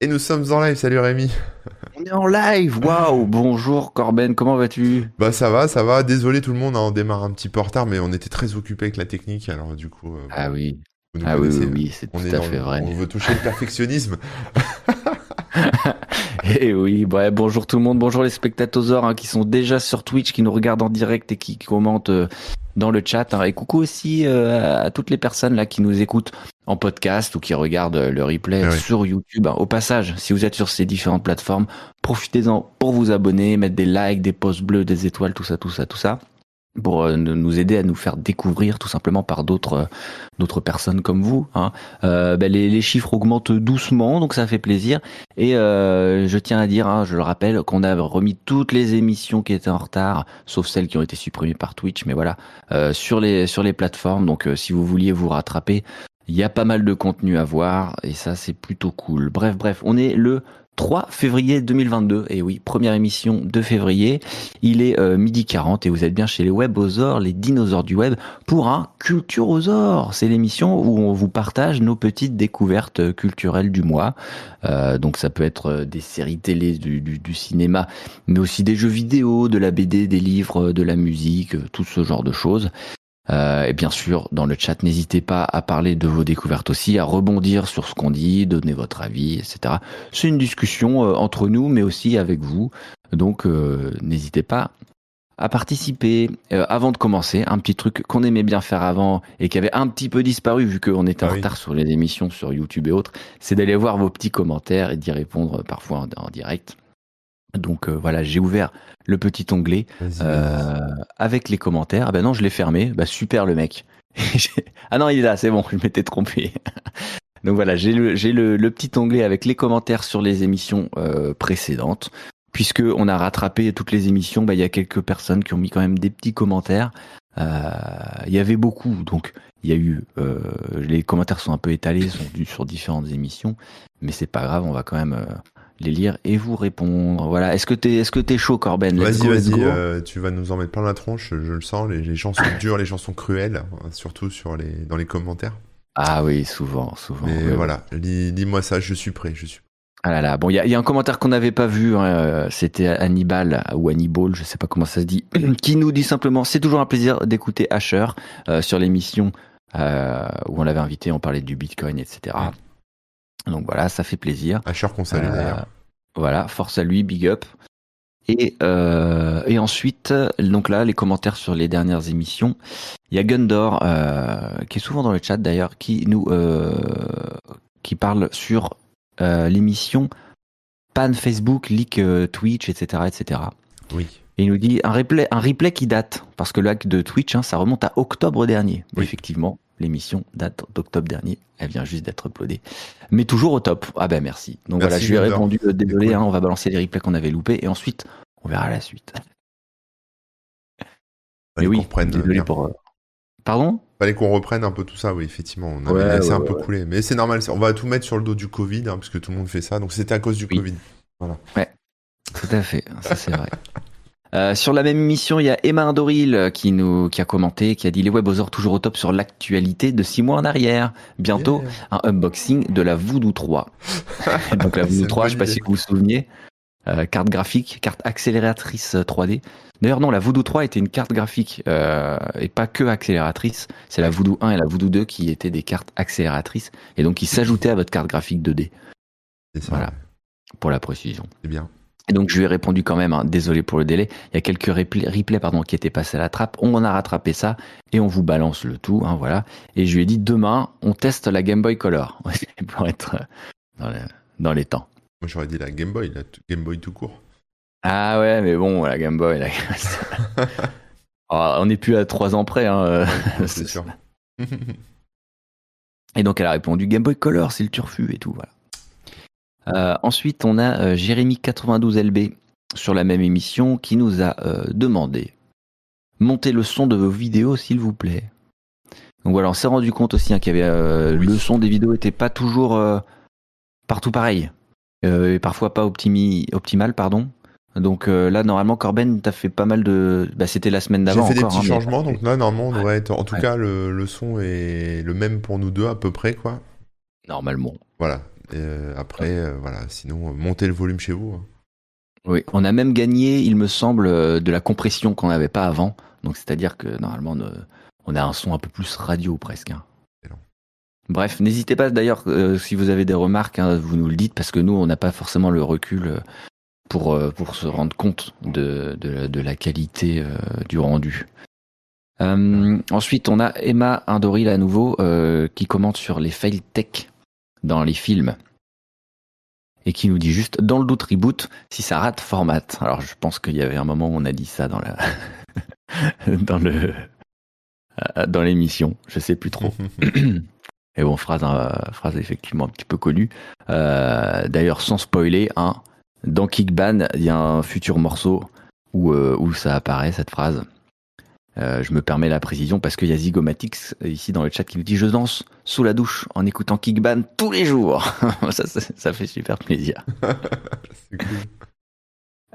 Et nous sommes en live, salut Rémi. On est en live, waouh Bonjour Corben, comment vas-tu? Bah ça va, ça va. Désolé tout le monde, hein, on démarre un petit peu en retard, mais on était très occupé avec la technique, alors du coup. euh, Ah oui, ah oui, oui, oui, c'est tout à fait le- vrai. On veut toucher le perfectionnisme. Et oui, ouais, bonjour tout le monde, bonjour les spectateurs hein, qui sont déjà sur Twitch, qui nous regardent en direct et qui commentent euh, dans le chat. hein. Et coucou aussi euh, à toutes les personnes là qui nous écoutent en podcast ou qui regardent euh, le replay Ah oui. sur YouTube. hein. Au passage, si vous êtes sur ces différentes plateformes, profitez-en pour vous abonner, mettre des likes, des pouces bleus, des étoiles, tout ça, tout ça, tout ça pour euh, nous aider à nous faire découvrir tout simplement par d'autres euh, d'autres personnes comme vous. Hein. Euh, ben, les, les chiffres augmentent doucement, donc ça fait plaisir. Et je tiens à dire, hein, je le rappelle, qu'on a remis toutes les émissions qui étaient en retard, sauf celles qui ont été supprimées par Twitch, mais voilà, sur les sur les plateformes. Donc si vous vouliez vous rattraper, il y a pas mal de contenu à voir et ça c'est plutôt cool. Bref, bref, on est le 3 février 2022 et oui, première émission de février. Il est euh, midi 40 et vous êtes bien chez les webosaures, les dinosaures du web pour un Culturosaure. C'est l'émission où on vous partage nos petites découvertes culturelles du mois. Euh, donc ça peut être euh, des séries télé, du, cinéma, mais aussi des jeux vidéo, de la BD, des livres, de la musique, euh, tout ce genre de choses. Euh, et bien sûr, dans le chat, n'hésitez pas à parler de vos découvertes aussi, à rebondir sur ce qu'on dit, donner votre avis, etc. C'est une discussion euh, entre nous, mais aussi avec vous. Donc, euh, n'hésitez pas à participer. Euh, avant de commencer, un petit truc qu'on aimait bien faire avant et qui avait un petit peu disparu vu qu'on était Ah en oui. retard sur les émissions sur YouTube et autres, c'est d'aller voir vos petits commentaires et d'y répondre parfois en, en direct. Donc euh, voilà, j'ai ouvert le petit onglet euh, avec les commentaires. Ah ben non, je l'ai fermé. Bah super le mec. Ah non, il est là, c'est bon, je m'étais trompé. Donc voilà, j'ai le, j'ai le, le petit onglet avec les commentaires sur les émissions euh, précédentes. Puisque on a rattrapé toutes les émissions, bah, il y a quelques personnes qui ont mis quand même des petits commentaires. Euh, Il y avait beaucoup, donc il y a eu euh, les commentaires sont un peu étalés, sont sur différentes émissions, mais c'est pas grave, on va quand même euh, les lire et vous répondre. Voilà, est-ce que t'es est-ce que t'es chaud, Corben? Vas-y, vas-y, euh, tu vas nous en mettre plein la tronche, je le sens, les, les gens sont durs, les gens sont cruels, hein, surtout sur les, dans les commentaires. Ah oui, souvent, souvent. Mais voilà, lis-moi ça, je suis prêt, je suis Ah là là, bon, il y a, il y a un commentaire qu'on n'avait pas vu, hein, euh, c'était Hannibal ou Hannibal, je sais pas comment ça se dit, qui nous dit simplement c'est toujours un plaisir d'écouter Asher euh, sur l'émission euh, où on l'avait invité, on parlait du Bitcoin, etc. Donc voilà, ça fait plaisir. Asher qu'on salue Euh, d'ailleurs. Voilà, force à lui, big up. Et, euh, et ensuite, donc là, les commentaires sur les dernières émissions. Il y a Gundor, euh, qui est souvent dans le chat d'ailleurs, qui nous euh, qui parle sur l'émission Pan Facebook, leak Twitch, etc., etc. Oui. Et il nous dit un replay, un replay qui date, parce que le hack de Twitch, hein, ça remonte à octobre dernier. Oui. Effectivement, l'émission date d'octobre dernier. Elle vient juste d'être uploadée. Mais toujours au top. Ah ben merci. Donc Merci, voilà, je lui ai répondu, euh, désolé, cool. hein, on va balancer les replays qu'on avait loupés, et ensuite, on verra la suite. Mais oui, reprenne, désolé bien. pour... euh, Pardon? Fallait qu'on reprenne un peu tout ça, oui, effectivement. On avait Ouais, laissé ouais, un ouais, peu ouais. couler. Mais c'est normal, on va tout mettre sur le dos du Covid, hein, parce que tout le monde fait ça. Donc c'était à cause du Oui. Covid. Tout à fait, ça c'est vrai. Euh, sur la même émission, il y a Emma Indoril qui nous qui a commenté, qui a dit les webosaures toujours au top sur l'actualité de six mois en arrière. Bientôt, Yeah. un unboxing de la Voodoo 3. Donc la Voodoo une 3, bonne je sais pas si vous vous souvenez, euh, carte graphique, carte accélératrice euh, 3D. D'ailleurs non, la Voodoo 3 était une carte graphique euh, et pas que accélératrice. C'est la Voodoo 1 et la Voodoo 2 qui étaient des cartes accélératrices et donc qui s'ajoutaient à votre carte graphique 2D C'est ça, Voilà. ouais. pour la précision. c'est bien. Et donc je lui ai répondu quand même, hein, désolé pour le délai. Il y a quelques replays pardon, qui étaient passés à la trappe. On a rattrapé ça et on vous balance le tout. Hein, voilà. Et je lui ai dit demain, on teste la Game Boy Color pour être euh, dans, le- dans les temps. Moi j'aurais dit la Game Boy, la Game Boy tout court. Ah ouais, mais bon, la Game Boy, la... Oh, on n'est plus à trois ans près. Hein. euh. c'est sûr. Et donc elle a répondu Game Boy Color, c'est le turfu et tout. Voilà. Euh, ensuite, on a euh, Jérémy92LB sur la même émission qui nous a euh, demandé montez le son de vos vidéos s'il vous plaît. Donc voilà, on s'est rendu compte aussi hein, qu'il y avait euh, Oui. le son des vidéos était pas toujours euh, partout pareil Euh, et parfois pas optimi, optimal pardon. Donc là normalement Corben t'as fait pas mal de bah, c'était la semaine J'ai d'avant fait des petits hein, changements, donc là normalement on devrait être. En tout Ouais. cas, le, le son est le même pour nous deux à peu près, quoi. normalement. Voilà. Euh, après, euh, voilà, sinon, montez le volume chez vous. hein. Oui, on a même gagné, il me semble, euh, de la compression qu'on n'avait pas avant. Donc c'est-à-dire que normalement, on, euh, a un son un peu plus radio presque. hein. Bref, n'hésitez pas d'ailleurs, euh, si vous avez des remarques, hein, vous nous le dites, parce que nous, on n'a pas forcément le recul euh, pour, euh, pour se rendre compte de, de, la- de la qualité euh, du rendu. Euh, ensuite, on a Emma Indoril à nouveau, euh, qui commente sur les fails tech dans les films. Et qui nous dit juste, dans le doute reboot, si ça rate, format. Alors, je pense qu'il y avait un moment où on a dit ça dans la, dans le, euh, dans l'émission. Je sais plus trop. Et bon, phrase, euh, phrase effectivement un petit peu connue. Euh, D'ailleurs, sans spoiler, hein, dans Kickban, il y a un futur morceau où, euh, où ça apparaît, cette phrase. Euh, je me permets la précision parce qu'il y a Zygomatix euh, ici dans le chat qui nous dit Je danse sous la douche en écoutant Kickban tous les jours. ça, ça, ça fait super plaisir. Cool.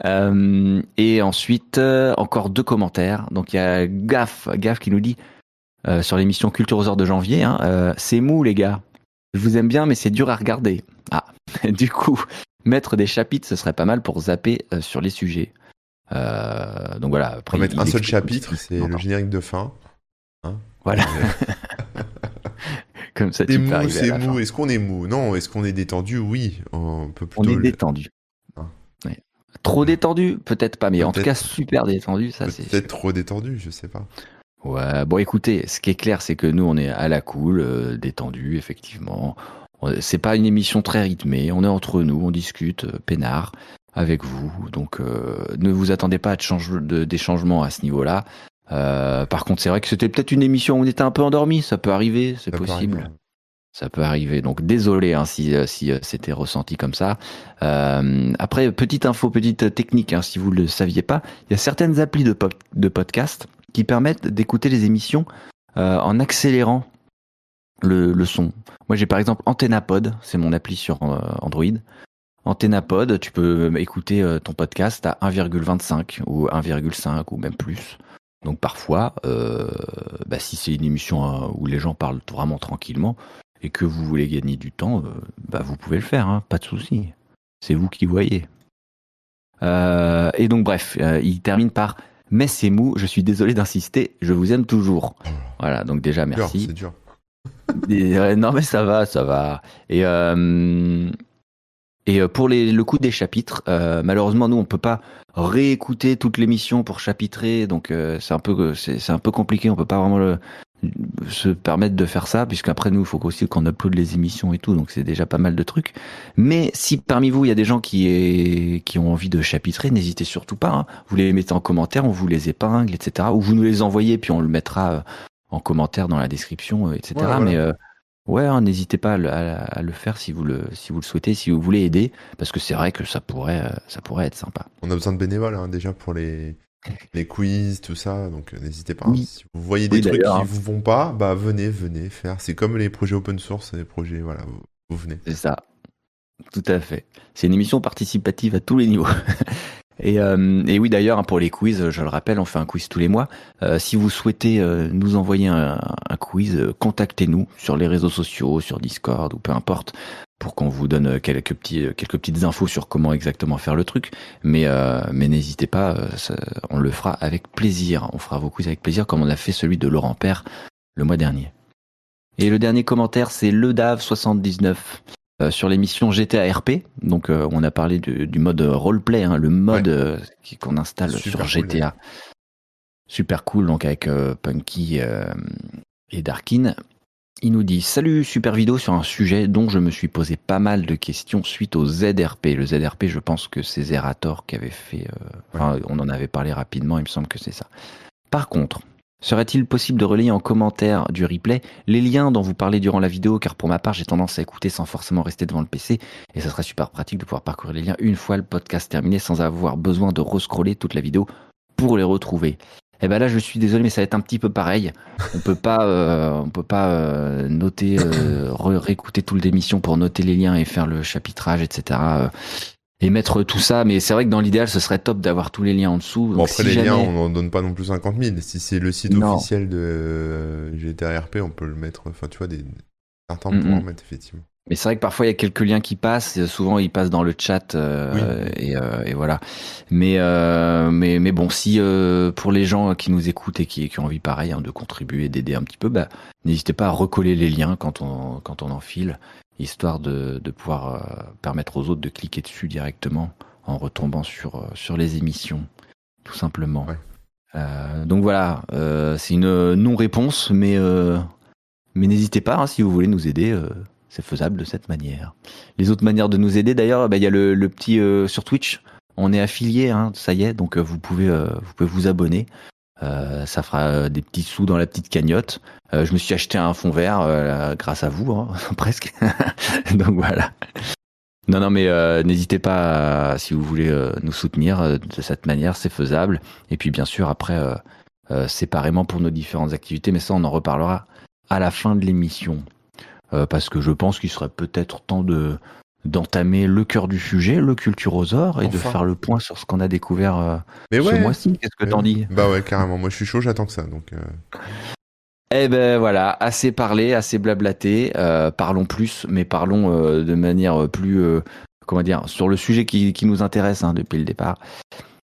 Euh, et ensuite, encore deux commentaires. Donc il y a Gaf, Gaf qui nous dit euh, sur l'émission Culture aux heures de janvier, hein, c'est mou les gars. Je vous aime bien, mais c'est dur à regarder. Ah, du coup, mettre des chapitres, ce serait pas mal pour zapper sur les sujets. Euh, donc voilà. On Après, va mettre un seul chapitre, c'est le générique de fin. Voilà, Euh, comme ça C'est tu peux mou, arriver à c'est la mou. Est-ce qu'on est mou? Non. Est-ce qu'on est détendu? Oui. On peut On plutôt. est le- détendu. Ah. Ouais. Trop détendu? Peut-être pas, mais en tout cas super détendu, ça c'est Peut-être trop détendu, je sais pas. Ouais, bon écoutez, ce qui est clair, c'est que nous, on est à la cool, euh, détendu, effectivement. On- C'est pas une émission très rythmée, on est entre nous, on discute, euh, peinard, avec vous. Donc euh, ne vous attendez pas à de change- de- des changements à ce niveau-là. Euh, par contre, c'est vrai que c'était peut-être une émission où on était un peu endormi, ça peut arriver, c'est possible. arriver. Ça peut arriver. Donc désolé hein, si, euh, si euh, c'était ressenti comme ça. Euh, après, petite info, petite technique, hein, si vous ne le saviez pas, il y a certaines applis de, pop- de podcast qui permettent d'écouter les émissions euh, en accélérant le, le son. Moi j'ai par exemple AntennaPod, c'est mon appli sur euh, Android. AntennaPod, tu peux écouter euh, ton podcast à 1,25 ou 1,5 ou même plus. Donc parfois, euh, bah, si c'est une émission euh, où les gens parlent vraiment tranquillement et que vous voulez gagner du temps, euh, bah, vous pouvez le faire, hein, pas de souci. C'est vous qui voyez. Euh, et donc bref, euh, il termine par mais c'est mou, je suis désolé d'insister, je vous aime toujours. Voilà, donc déjà merci. C'est dur. Et, non mais ça va, ça va. Et et euh, pour les, le coup des chapitres, euh, malheureusement nous on peut pas réécouter toute l'émission pour chapitrer, donc euh, c'est un peu c'est c'est un peu compliqué. On peut pas vraiment le- se permettre de faire ça, puisqu'après nous il faut aussi qu'on upload les émissions et tout, donc c'est déjà pas mal de trucs. Mais si parmi vous il y a des gens qui est, qui ont envie de chapitrer, n'hésitez surtout pas. hein. Vous les mettez en commentaire, on vous les épingle, etc. Ou vous nous les envoyez, puis on le mettra euh, en commentaire dans la description, euh, etc. Voilà. Mais euh, ouais, hein, n'hésitez pas à le, à- à le faire si vous le, si vous le souhaitez, si vous voulez aider, parce que c'est vrai que ça pourrait, euh, ça pourrait être sympa. On a besoin de bénévoles hein, déjà pour les, les quiz, tout ça. Donc euh, n'hésitez pas. Oui. hein. Si vous voyez des Oui, trucs qui vous vont pas, bah venez, venez faire. C'est comme les projets open source, les projets, voilà, vous, vous venez. C'est ça. Tout à fait. C'est une émission participative à tous les niveaux. Et, euh, et oui, d'ailleurs, hein, pour les quiz, je le rappelle, on fait un quiz tous les mois. Euh, si vous souhaitez euh, nous envoyer un, quiz, contactez-nous sur les réseaux sociaux, sur Discord ou peu importe, pour qu'on vous donne quelques petits, quelques petites infos sur comment exactement faire le truc. Mais, mais n'hésitez pas, on le fera avec plaisir. On fera vos quiz avec plaisir, comme on a fait celui de Laurent Père le mois dernier. Et le dernier commentaire, c'est le DAV79 euh, sur l'émission GTA RP. Donc, euh, on a parlé du, du mode roleplay, hein, le mode euh, qu'on installe Super sur cool, GTA. Super cool, donc avec euh, Punky euh, et Darkin. Il nous dit Salut, super vidéo sur un sujet dont je me suis posé pas mal de questions suite au ZRP. Le ZRP, je pense que c'est Zerator qui avait fait. euh, Enfin, on en avait parlé rapidement, il me semble que c'est ça. Par contre, serait-il possible de relayer en commentaire du replay les liens dont vous parlez durant la vidéo? Car pour ma part, j'ai tendance à écouter sans forcément rester devant le PC et ça serait super pratique de pouvoir parcourir les liens une fois le podcast terminé sans avoir besoin de rescroller toute la vidéo pour les retrouver. Et ben là, je suis désolé, mais ça va être un petit peu pareil. On peut pas, euh, on peut pas euh, noter, euh, réécouter toute l'émission pour noter les liens et faire le chapitrage, etc. et mettre tout ça. Mais c'est vrai que dans l'idéal, ce serait top d'avoir tous les liens en dessous. Bon, après, si les jamais- liens, on n'en donne pas non plus 50 000. Si c'est le site Non. officiel de euh, GTA RP, on peut le mettre. Enfin, tu vois, des... certains Mm, pourront mm. en mettre, effectivement. Mais c'est vrai que parfois il y a quelques liens qui passent. Souvent ils passent dans le chat euh, et, euh, et, voilà. Mais euh, mais mais bon, si pour les gens qui nous écoutent et qui, qui ont envie pareil hein, de contribuer, d'aider un petit peu, bah, n'hésitez pas à recoller les liens quand on quand on enfile, histoire de, de pouvoir permettre aux autres de cliquer dessus directement en retombant sur sur les émissions, tout simplement. donc voilà, c'est une non-réponse, mais mais n'hésitez pas hein, si vous voulez nous aider c'est faisable de cette manière. Les autres manières de nous aider, d'ailleurs, bah, il y a le, petit euh, sur Twitch. On est affilié, hein, ça y est, donc euh, vous pouvez euh, vous pouvez vous abonner. Ça fera des petits sous dans la petite cagnotte. je me suis acheté un fond vert grâce à vous, hein, presque. donc voilà. Non, non, mais n'hésitez pas, si vous voulez nous soutenir de cette manière, c'est faisable. Et puis bien sûr, après, séparément pour nos différentes activités, mais ça, on en reparlera à la fin de l'émission. Euh, parce que je pense qu'il serait peut-être temps de d'entamer le cœur du sujet, le culturosaure, et de faire le point sur ce qu'on a découvert euh, ce mois-ci. Qu'est-ce que t'en dis Bah ouais, carrément. Moi, je suis chaud, j'attends que ça. Donc. Euh. Eh ben voilà, assez parlé, assez blablaté. parlons plus, mais parlons de manière plus, comment dire, sur le sujet qui, qui nous intéresse hein, depuis le départ.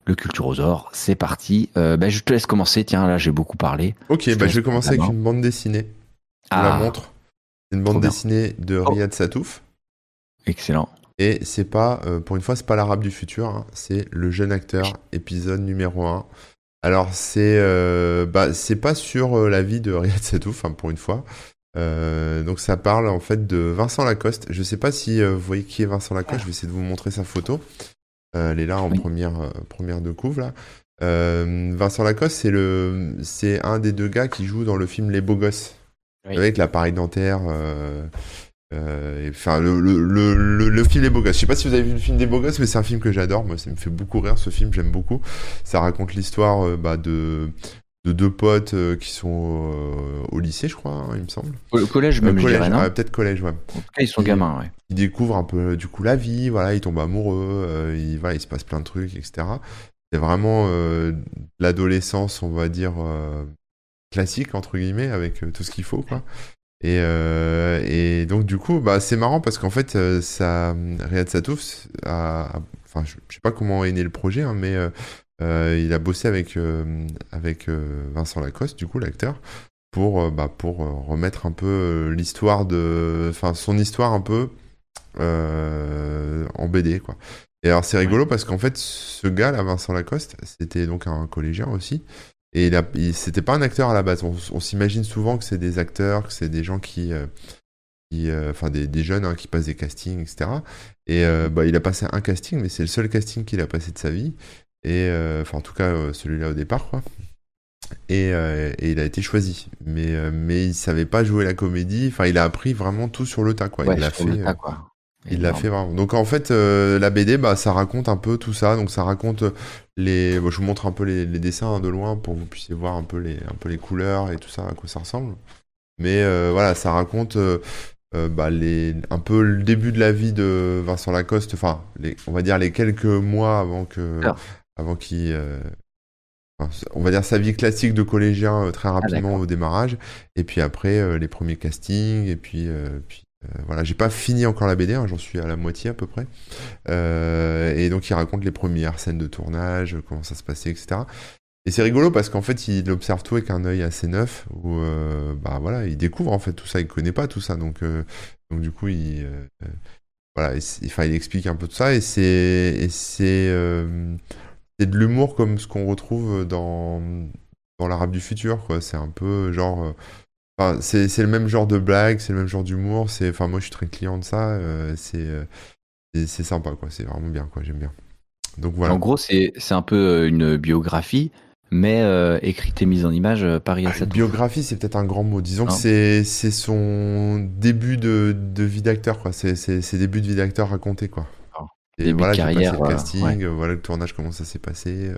Le culturosaure, c'est parti. Ben, je te laisse commencer. Tiens, là, j'ai beaucoup parlé. Ok, je, bah, je vais commencer avec une bande dessinée. Je la ah. montre. Une bande dessinée de oh. Riyad Satouf. Excellent. Et c'est pas, euh, pour une fois, c'est pas l'arabe du futur, hein. c'est le jeune acteur, épisode numéro 1. Alors, c'est euh, bah, c'est pas sur euh, la vie de Riyad Satouf, hein, pour une fois. donc, ça parle en fait de Vincent Lacoste. Je sais pas si vous voyez qui est Vincent Lacoste, je vais essayer de vous montrer sa photo. elle est là en première, première de couve, là. Vincent Lacoste, c'est le, c'est un des deux gars qui joue dans le film Les Beaux Gosses avec l'appareil dentaire. Euh, euh, enfin, le, le, le, film des beaux gosses. Je sais pas si vous avez vu le film des beaux gosses, mais c'est un film que j'adore. Moi, ça me fait beaucoup rire ce film, j'aime beaucoup. Ça raconte l'histoire euh, bah, de, de deux potes qui sont au lycée, je crois, hein, il me semble. Au collège, même, collège, Peut-être collège, ouais. En tout cas, ils sont gamins, ouais. Ils découvrent un peu, du coup, la vie, voilà, ils tombent amoureux, il, voilà, il se passe plein de trucs, etc. C'est vraiment l'adolescence, on va dire, classique entre guillemets avec euh, tout ce qu'il faut quoi. Et, euh, et, donc du coup, bah, c'est marrant parce qu'en fait, euh, ça, Riyad Satouf, a, enfin, je, sais pas comment est né le projet, hein, mais il a bossé avec avec Vincent Lacoste, du coup, l'acteur, pour bah, pour remettre un peu l'histoire de, enfin, son histoire un peu en BD, quoi. Et alors c'est rigolo parce qu'en fait, ce gars là, Vincent Lacoste, c'était donc un collégien aussi. Et il, c'était pas un acteur à la base. On, s'imagine souvent que c'est des acteurs, que c'est des gens qui, euh, qui euh, enfin des, des jeunes hein, qui passent des castings, etc. Et euh, bah, il a passé un casting, mais c'est le seul casting qu'il a passé de sa vie. Et enfin, en tout cas, celui-là au départ, quoi. Et, et, il a été choisi. Mais, mais il savait pas jouer la comédie. Enfin, il a appris vraiment tout sur le tas, quoi. il l'a fait. quoi. Il l'a fait vraiment. Donc en fait, euh, la BD, bah, ça raconte un peu tout ça. Donc ça raconte les. je vous montre un peu les, dessins de loin pour que vous puissiez voir un peu les, un peu les couleurs et tout ça, à quoi ça ressemble. Mais euh, voilà, ça raconte euh, bah, les, un peu le début de la vie de Vincent Lacoste. Enfin, les, on va dire les quelques mois avant que, avant qu'il. on va dire sa vie classique de collégien très ah, rapidement au démarrage. Et puis après, les premiers castings. Et puis, puis euh, voilà, j'ai pas fini encore la BD, hein, j'en suis à la moitié à peu près. Euh, et donc il raconte les premières scènes de tournage, comment ça se passait, etc. Et c'est rigolo parce qu'en fait, il observe tout avec un œil assez neuf, où euh, bah voilà, il découvre en fait tout ça, il connaît pas tout ça, donc donc du coup il voilà, enfin il explique un peu tout ça et c'est c'est c'est de l'humour comme ce qu'on retrouve dans dans l'arabe du futur quoi. C'est un peu genre c'est le même genre de blague, c'est le même genre d'humour. C'est, enfin, moi, je suis très client de ça. Euh, euh, c'est, c'est sympa, quoi. C'est vraiment bien, quoi. J'aime bien. Donc voilà. En gros, c'est un peu euh, une biographie, mais écrite et mise en image par Une ah, Biographie, c'est peut-être un grand mot. Disons que c'est son début de, de vie d'acteur, quoi. C'est ses débuts de vie d'acteur racontés, quoi. Et voilà, j'ai passé le casting, voilà le tournage, comment ça s'est passé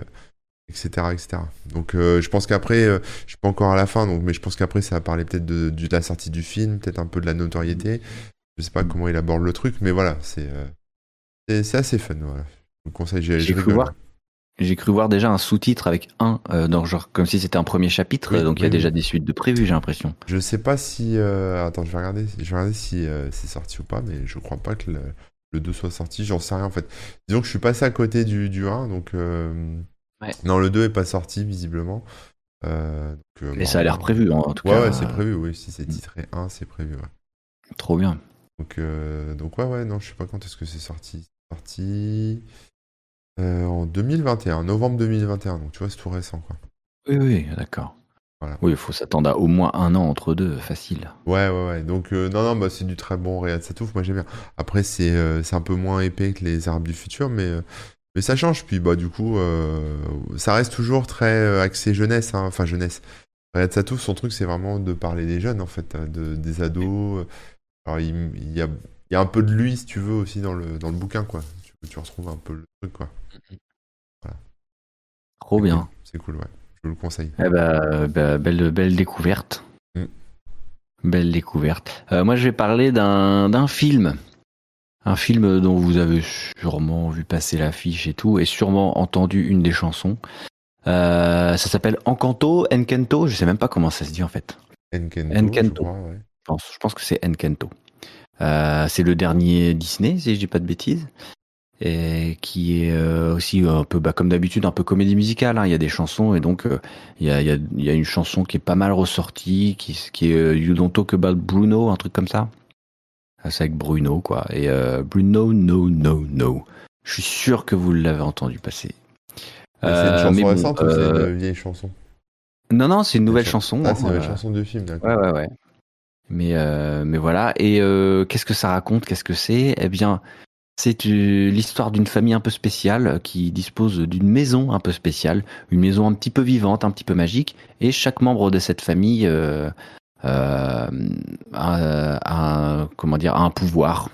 etc. etc. Donc euh, je pense qu'après, euh, je suis pas encore à la fin, donc, mais je pense qu'après ça va parler peut-être de, de, la sortie du film, peut-être un peu de la notoriété. Je sais pas mm. comment il aborde le truc, mais voilà, c'est euh, c'est assez fun. Voilà. Je vous conseille, j'ai cru voir, J'ai cru voir déjà un sous-titre avec un, euh, dans genre comme si c'était un premier chapitre, Oui, donc il y a oui, déjà oui. des suites de prévues, j'ai l'impression. Je sais pas si. Attends, je vais regarder, je vais regarder si c'est sorti ou pas, mais je crois pas que le, le 2 soit sorti. J'en sais rien en fait. Disons que je suis passé à côté du, du 1, donc. Ouais. Non, le 2 est pas sorti visiblement. Euh, donc, euh, Mais bon, ça a l'air prévu en tout Ouais, cas. ouais, c'est prévu, oui. Si c'est titré 1, c'est prévu, ouais. Trop bien. Donc, euh, donc ouais, ouais, non, je sais pas quand est-ce que c'est sorti. C'est sorti euh, en 2021, novembre 2021, donc tu vois, c'est tout récent, quoi. Oui, oui, d'accord. Voilà. Oui, il faut s'attendre à au moins un an entre deux, facile. Ouais, ouais, ouais. Donc, euh, non, non, bah, c'est du très bon Riyad Satouf, moi j'aime bien. Après, c'est euh, un peu moins épais que les Arabes du futur, mais, mais ça change. Puis, bah, du coup, euh, ça reste toujours très euh, axé jeunesse, hein. Enfin, jeunesse. Riyad Satouf, son truc, c'est vraiment de parler des jeunes, en fait, euh, de, des ados. Alors, il, il y a, il y a un peu de lui, si tu veux, aussi dans le, dans le bouquin, quoi. Tu, tu retrouves un peu le truc, quoi. Trop C'est bien. cool. C'est cool, ouais. Je vous le conseille. Eh ben, bah, belle, belle découverte. Mm. Belle découverte. Euh, moi, je vais parler d'un d'un film. Un film dont vous avez sûrement vu passer l'affiche et tout, et sûrement entendu une des chansons. Euh, ça s'appelle Encanto, Encanto, je sais même pas comment ça se dit en fait. Enkento, Enkento. je crois, ouais. Je pense, je pense que c'est Encanto. Euh, c'est le dernier Disney, si je dis pas de bêtises, et qui est euh, aussi un peu, bah, comme d'habitude, un peu comédie musicale. hein. Il y a des chansons et donc euh, il y, a, il y, a, il y a une chanson qui est pas mal ressortie, qui, qui est euh, You Don't Talk About Bruno, un truc comme ça. Ah, C'est avec Bruno, quoi. Et euh, Bruno, no, no, no. Je suis sûr que vous l'avez entendu passer. C'est une Euh, chanson bon, récente ou c'est euh, une vieille chanson? Non, non, c'est une nouvelle Une chanson. Ah, c'est une hein, nouvelle chanson de film, d'accord. Ouais, ouais, ouais. Mais, mais voilà. Et qu'est-ce que ça raconte? Qu'est-ce que c'est? Eh bien, c'est l'histoire d'une famille un peu spéciale qui dispose d'une maison un peu spéciale, une maison un petit peu vivante, un petit peu magique. Et chaque membre de cette famille euh, euh, un- comment dire, a un pouvoir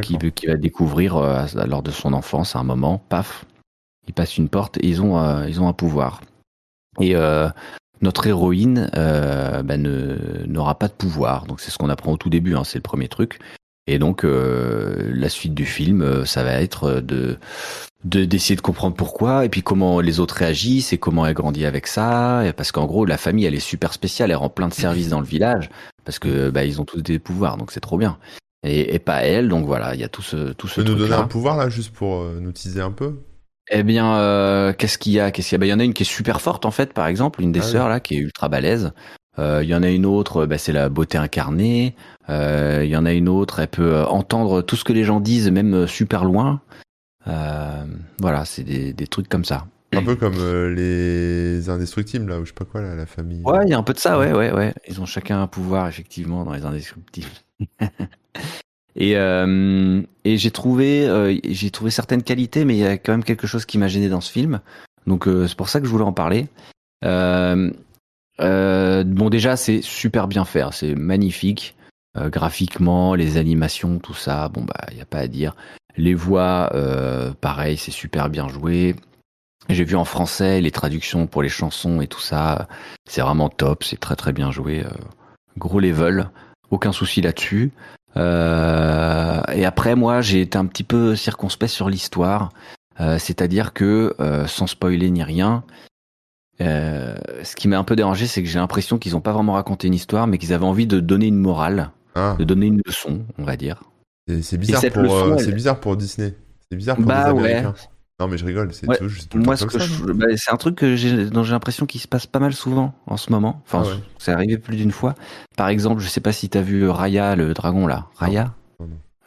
qui, va découvrir euh, lors de son enfance à un moment. Paf, ils passent une porte et ils ont, euh, ils ont un pouvoir. Et notre héroïne euh, bah, ne- n'aura pas de pouvoir. Donc c'est ce qu'on apprend au tout début, hein, c'est le premier truc. Et donc euh, la suite du film, euh, ça va être de de- d'essayer de comprendre pourquoi et puis comment les autres réagissent et comment elle grandit avec ça. Et parce qu'en gros la famille elle est super spéciale. Elle rend plein de services dans le village parce que bah, ils ont tous des pouvoirs donc c'est trop bien. Et, et pas elle donc voilà il y a tout ce tout Tu ce peux nous donner un pouvoir là, juste pour euh, nous teaser un peu? Eh bien, euh, qu'est-ce qu'il y a? Qu'est-ce qu'il y a? Bah, Il y en a une qui est super forte en fait, par exemple, une des Ah sœurs là qui est ultra balèze. Euh, Il y en a une autre, bah, c'est la beauté incarnée. Euh, Il y en a une autre, elle peut euh, entendre tout ce que les gens disent, même super loin. Euh, voilà, c'est des, des trucs comme ça. Un peu comme les indestructibles là, ou je sais pas quoi là, la famille. Ouais, il y a un peu de ça, ouais, ouais, ouais. Ils ont chacun un pouvoir, effectivement, dans les indescriptibles. et euh, et j'ai trouvé, euh, j'ai trouvé certaines qualités, mais il y a quand même quelque chose qui m'a gêné dans ce film. Donc euh, c'est pour ça que je voulais en parler. Euh, euh, bon, déjà, c'est super bien fait, hein. c'est magnifique. Euh, graphiquement, les animations, tout ça, bon, bah, il n'y a pas à dire. Les voix, euh, pareil, c'est super bien joué. J'ai vu en français les traductions pour les chansons et tout ça. C'est vraiment top, c'est très très bien joué. euh, gros level, aucun souci là-dessus. Euh, et après, moi, j'ai été un petit peu circonspect sur l'histoire. Euh, C'est-à-dire que, euh, sans spoiler ni rien, euh, ce qui m'a un peu dérangé, c'est que j'ai l'impression qu'ils n'ont pas vraiment raconté une histoire, mais qu'ils avaient envie de donner une morale, Ah, de donner une leçon, on va dire. c'est bizarre, euh, elle- bizarre pour Disney. C'est bizarre pour Bah les ouais. Américains. Non mais je rigole, c'est Ouais. c'est Moi, ce bah, c'est un truc que dont j'ai l'impression qu'il se passe pas mal souvent en ce moment. Enfin, Ah ouais. c'est arrivé plus d'une fois. Par exemple, je sais pas si t'as vu Raya, le dragon là. Raya?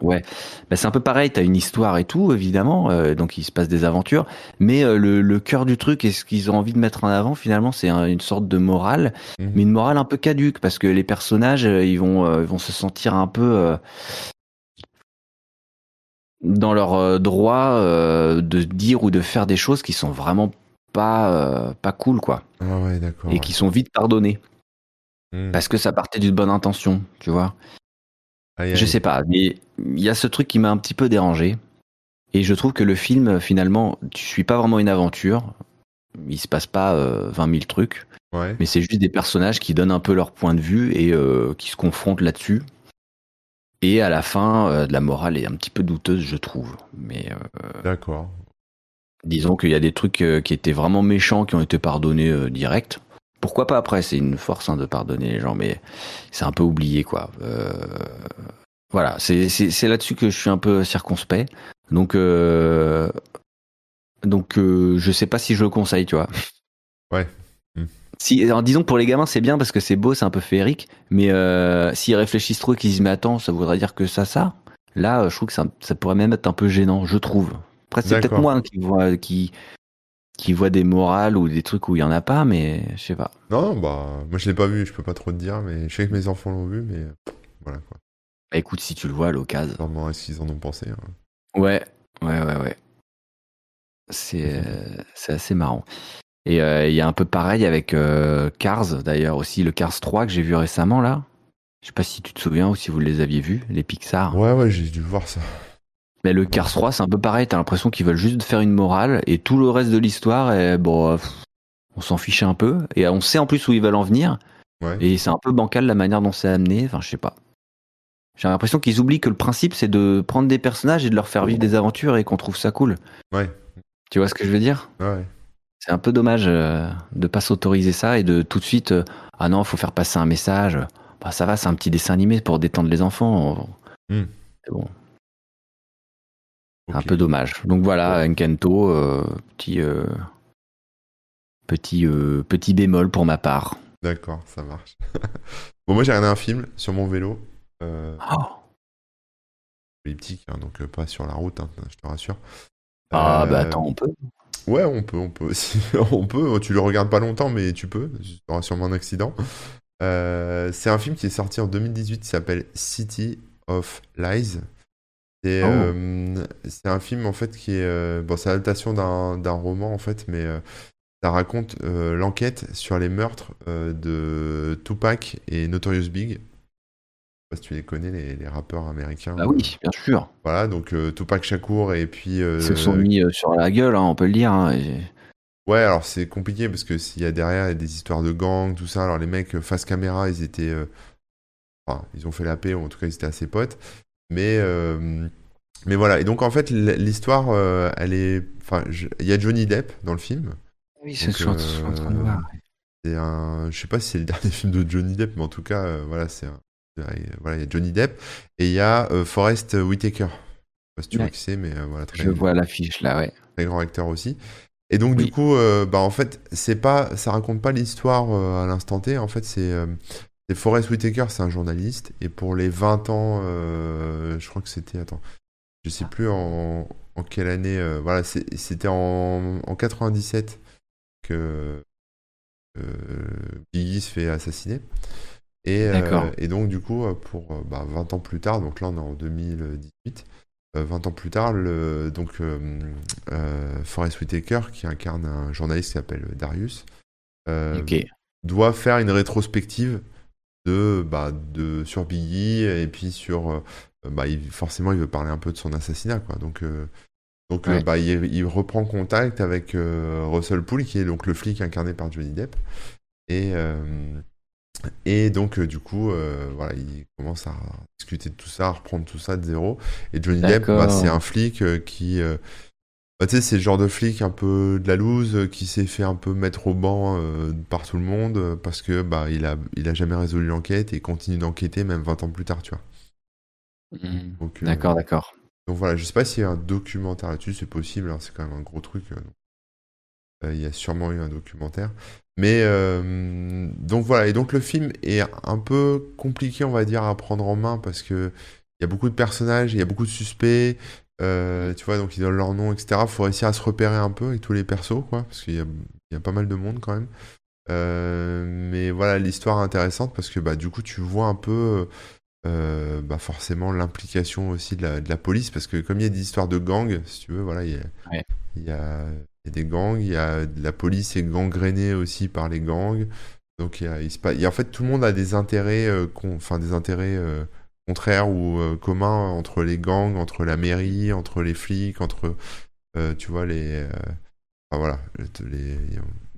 Ouais. Bah, c'est un peu pareil. T'as une histoire et tout, évidemment. euh, donc il se passe des aventures. Mais euh, le, le cœur du truc et ce qu'ils ont envie de mettre en avant, finalement, c'est un- une sorte de morale, Mhm. mais une morale un peu caduque parce que les personnages, euh, ils vont, euh, ils vont se sentir un peu euh, dans leur euh, droit euh, de dire ou de faire des choses qui sont vraiment pas euh, pas cool quoi Ah ouais, d'accord. et qui sont vite pardonnées Mhm. parce que ça partait d'une bonne intention tu vois Aïe, je sais pas mais il y a ce truc qui m'a un petit peu dérangé et je trouve que le film finalement tu suis pas vraiment une aventure il se passe pas euh, 20 000 trucs Ouais. mais c'est juste des personnages qui donnent un peu leur point de vue et euh, qui se confrontent là-dessus et à la fin euh, la morale est un petit peu douteuse je trouve mais euh, D'accord. Disons qu'il y a des trucs euh, qui étaient vraiment méchants qui ont été pardonnés euh, direct. Pourquoi pas après C'est une force hein, de pardonner les gens, mais c'est un peu oublié quoi. Euh, voilà, c'est là-dessus que je suis un peu circonspect. Donc, euh, donc euh, je sais pas si je le conseille, tu vois. Ouais. Si, alors, disons que pour les gamins c'est bien parce que c'est beau, c'est un peu féerique, mais euh, s'ils réfléchissent trop et qu'ils disent mais attends, ça voudrait dire que ça, ça, là je trouve que ça, ça pourrait même être un peu gênant, je trouve. Après c'est peut-être moi hein, qui vois qui qui voit des morales ou des trucs où il y en a pas, mais je sais pas. Non, bah, moi je l'ai pas vu, je peux pas trop te dire, mais je sais que mes enfants l'ont vu, mais voilà quoi. Bah, écoute, si tu le vois à l'occasion. Normalement, est-ce qu'ils en ont pensé hein. Ouais, ouais, ouais, ouais. C'est euh, c'est assez marrant. Et euh, il y a un peu pareil avec euh, Cars, d'ailleurs, aussi le Cars 3 que j'ai vu récemment, là. Je sais pas si tu te souviens ou si vous les aviez vus, les Pixar. Ouais, ouais, j'ai dû voir ça. Mais le Cars 3, c'est un peu pareil. T'as l'impression qu'ils veulent juste faire une morale et tout le reste de l'histoire, est, bon, euh, on s'en fiche un peu. Et on sait en plus où ils veulent en venir. Ouais. Et c'est un peu bancal la manière dont c'est amené. Enfin, je sais pas. J'ai l'impression qu'ils oublient que le principe, c'est de prendre des personnages et de leur faire vivre des aventures et qu'on trouve ça cool. Ouais. Tu vois ce que je veux dire? Ouais. C'est un peu dommage euh, de pas s'autoriser ça et de tout de suite, euh, ah non, faut faire passer un message. Bah, ça va, c'est un petit dessin animé pour détendre les enfants. C'est bon. Un peu dommage. Donc voilà, Encanto, euh, petit, euh, petit, euh, petit bémol pour ma part. D'accord, ça marche. bon, moi j'ai regardé un film sur mon vélo. Oh. elliptique, hein, donc pas sur la route, hein, je te rassure. Ah bah attends, on peut. Ouais, on peut, on peut on peut, tu le regardes pas longtemps, mais tu peux. Tu auras sûrement un accident. C'est un film qui est sorti en 2018 qui s'appelle City of Lies. C'est Oh. euh, c'est un film en fait qui est. euh, bon, c'est l'adaptation d'un roman en fait, mais euh, ça raconte l'enquête sur les meurtres de Tupac et Notorious Big. Je sais pas si tu les connais, les, les rappeurs américains. Bah oui, bien sûr. Voilà, donc Tupac Shakur et puis. Ils se sont mis sur la gueule, hein, on peut le dire. hein, et- Ouais, alors c'est compliqué parce que s'il y a derrière y a des histoires de gangs, tout ça, alors les mecs face caméra, ils étaient. euh, Enfin, ils ont fait la paix, ou en tout cas, ils étaient assez potes. Mais, euh, mais voilà, et donc en fait, l'histoire, euh, elle est. Enfin, je- il y a Johnny Depp dans le film. Oui, c'est ce que je suis en train de euh, voir. C'est un. Je sais pas si c'est le dernier film de Johnny Depp, mais en tout cas, euh, voilà, c'est un. Voilà, il y a Johnny Depp et il y a euh, Forrest Whitaker. Je sais pas si tu vois Ouais. qui c'est, mais euh, voilà, très Je vois l'affiche là, ouais. très grand acteur aussi. Et donc Oui. du coup, euh, bah en fait, c'est pas, ça raconte pas l'histoire euh, à l'instant T. En fait, c'est euh, c'est Forrest Whitaker, c'est un journaliste. Et pour les 20 ans, euh, je crois que c'était, attends, je sais plus en, en quelle année. euh, voilà, c'était en, en 97 que euh, Biggie se fait assassiner. Et, euh, D'accord. et donc du coup, euh, pour euh, bah, 20 ans plus tard, donc là on est en 2018. Euh, 20 ans plus tard, le, donc euh, euh, Forrest Whitaker, qui incarne un journaliste qui s'appelle Darius, euh, doit faire une rétrospective de, bah, de sur Biggie et puis sur, euh, bah, il- forcément, il veut parler un peu de son assassinat, quoi. Donc, euh, donc euh, Ouais. bah, il, il reprend contact avec Russell Poole, qui est donc le flic incarné par Johnny Depp, et et donc, euh, du coup, euh, voilà, il commence à discuter de tout ça, à reprendre tout ça de zéro. Et Johnny Depp, bah, c'est un flic euh, qui. Bah, tu sais, c'est le genre de flic un peu de la loose, euh, qui s'est fait un peu mettre au banc euh, par tout le monde, euh, parce que bah, il a, il a jamais résolu l'enquête et continue d'enquêter, même 20 ans plus tard, tu vois. Mhm. Donc, euh, D'accord, d'accord. donc voilà, je sais pas s'il y a un documentaire là-dessus, c'est possible, hein, c'est quand même un gros truc. euh, donc. Euh, il y a sûrement eu un documentaire. Mais euh, donc voilà, et donc le film est un peu compliqué, on va dire, à prendre en main parce que il y a beaucoup de personnages, il y a beaucoup de suspects, euh, tu vois, donc ils donnent leur nom, etc. Faut réussir à se repérer un peu avec tous les persos, quoi, parce qu'il y a, il y a pas mal de monde quand même. Euh, mais voilà, l'histoire intéressante parce que bah, du coup, tu vois un peu euh, bah, forcément l'implication aussi de la, de la police parce que comme il y a des histoires de gangs, si tu veux, voilà, il y a, Ouais. il y a, il y a des gangs, il y a la police est gangrénée aussi par les gangs. Donc il y a, il se il en fait tout le monde a des intérêts, enfin des intérêts contraires ou euh, communs entre les gangs, entre la mairie, entre les flics, entre euh, tu vois les, euh, enfin voilà, les,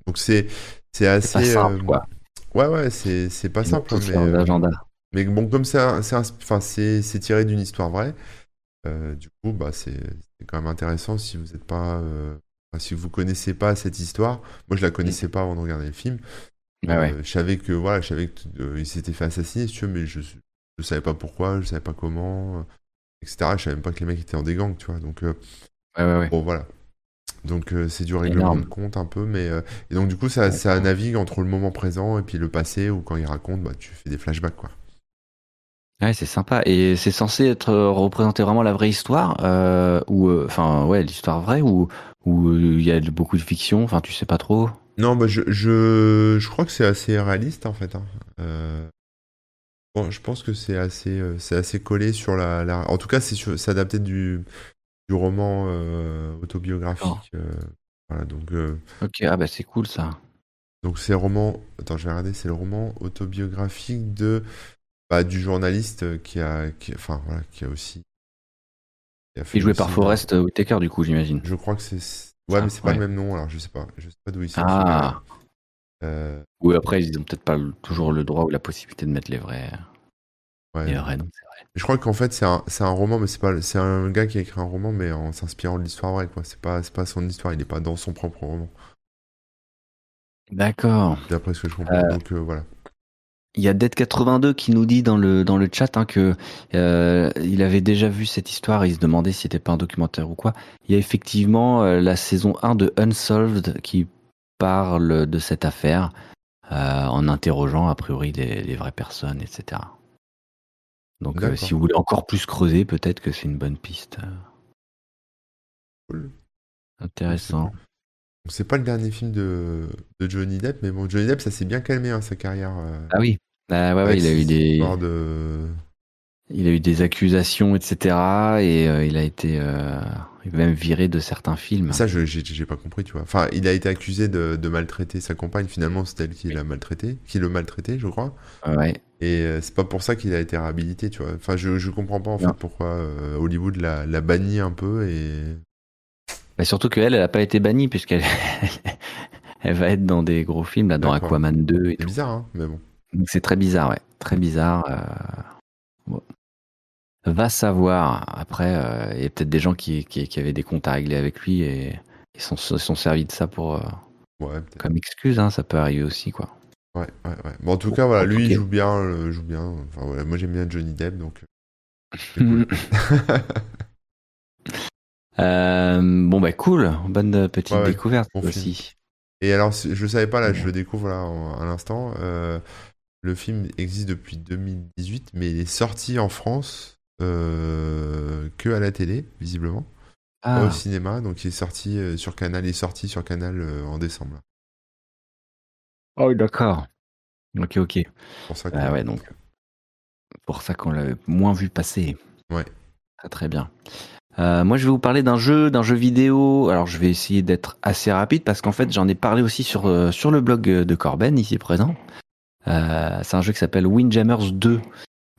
donc c'est c'est assez pas simple, quoi. ouais ouais c'est c'est pas simple mais agendas. mais bon, comme c'est enfin, c'est c'est tiré d'une histoire vraie, du coup, bah, c'est c'est quand même intéressant si vous n'êtes pas si vous connaissez pas cette histoire, moi je la connaissais pas avant de regarder le film. Bah ouais. Je savais que voilà, je savais qu'il s'était fait assassiner, si tu veux, mais je je savais pas pourquoi, je savais pas comment, euh, etc. Je savais même pas que les mecs étaient en des gangs, tu vois. Donc Ouais, ouais, ouais. bon voilà. Donc euh, c'est du règlement Énorme. de compte un peu, mais euh, et donc du coup ça, ça navigue entre le moment présent et puis le passé où quand il raconte, bah tu fais des flashbacks quoi. Ouais, c'est sympa. Et c'est censé être euh, représenter vraiment la vraie histoire, euh, ou euh, enfin ouais, l'histoire vraie, ou ou il y a beaucoup de fiction. Enfin, tu sais pas trop? Non, bah je, je, je crois que c'est assez réaliste en fait. hein. Bon, je pense que c'est assez, euh, c'est assez collé sur la, la- En tout cas, c'est adapté du, du roman euh, autobiographique. euh, voilà, donc Ok, ah bah c'est cool ça. donc c'est le roman. Attends, je vais regarder. C'est le roman autobiographique de bah, du journaliste qui a, qui, enfin voilà, qui a aussi. qui a fait Et joué par Forrest Whitaker du coup, j'imagine. Je crois que c'est. Ouais, Ah, mais c'est pas le même nom. Alors je sais pas. Je sais pas d'où il s'est Ah. Euh, Ou après ils ont peut-être pas toujours le droit ou la possibilité de mettre les vrais, ouais. les vrais c'est vrai. Je crois qu'en fait c'est un, roman, mais c'est pas c'est un gars qui a écrit un roman, mais en s'inspirant de l'histoire vraie quoi. C'est pas pas son histoire, il est pas dans son propre roman. D'accord. D'après ce que je comprends. Euh, Donc euh, voilà. Il y a Dead82 qui nous dit dans le, dans le chat hein, que euh, il avait déjà vu cette histoire et il se demandait si c'était pas un documentaire ou quoi. Il y a effectivement euh, la saison 1 de Unsolved qui parle de cette affaire euh, en interrogeant a priori les, les vraies personnes, etc. Donc euh, si vous voulez encore plus creuser, peut-être que c'est une bonne piste. Cool. Intéressant. C'est pas le dernier film de, de Johnny Depp, mais bon, Johnny Depp, ça s'est bien calmé hein, sa carrière. euh, Ah oui. Ah ouais, ouais, avec il a eu des, de. Il a eu des accusations, etc. Et euh, il a été euh, même viré de certains films. Ça, je j'ai pas compris, tu vois. Enfin, il a été accusé de, de maltraiter sa compagne. Finalement, c'est elle qui l'a maltraité, qui le maltraitait, je crois. Ouais. Et euh, c'est pas pour ça qu'il a été réhabilité, tu vois. Enfin, je, je comprends pas en Non. fait pourquoi Hollywood l'a l'a banni un peu et. Bah, surtout qu'elle, elle n'a pas été bannie puisqu'elle elle va être dans des gros films, là, dans. Aquaman 2 et C'est tout. bizarre, hein, mais bon. Donc c'est très bizarre, ouais. Très bizarre. bon. Va savoir. Après, euh, il y a peut-être des gens qui, qui, qui avaient des comptes à régler avec lui et ils sont, se sont servis de ça pour, euh, Ouais, comme excuse. Hein, ça peut arriver aussi, quoi. Ouais, ouais, ouais. Bon, en tout cas, voilà, lui, Ok. il joue bien, euh, joue bien. Enfin, voilà, moi, j'aime bien Johnny Depp, donc. euh, cool. Euh, bon, bah cool. Bonne euh, petite Ouais, découverte Bon film. aussi. Et alors, je savais pas, là, je le découvre là en- à l'instant. euh, le film existe depuis 2018, mais il est sorti en France euh, que à la télé, visiblement, pas Ah, au cinéma. Donc, il est sorti euh, sur Canal, il est sorti sur Canal euh, en décembre. oh, d'accord. Ok, ok. C'est pour ça. Ah ouais, donc. Pour ça qu'on l'avait moins vu passer. Ouais. Très très bien. Euh, moi, je vais vous parler d'un jeu, d'un jeu vidéo. Alors, je vais essayer d'être assez rapide parce qu'en fait, j'en ai parlé aussi sur euh, sur le blog de Corben ici présent. Euh, c'est un jeu qui s'appelle Windjammers 2.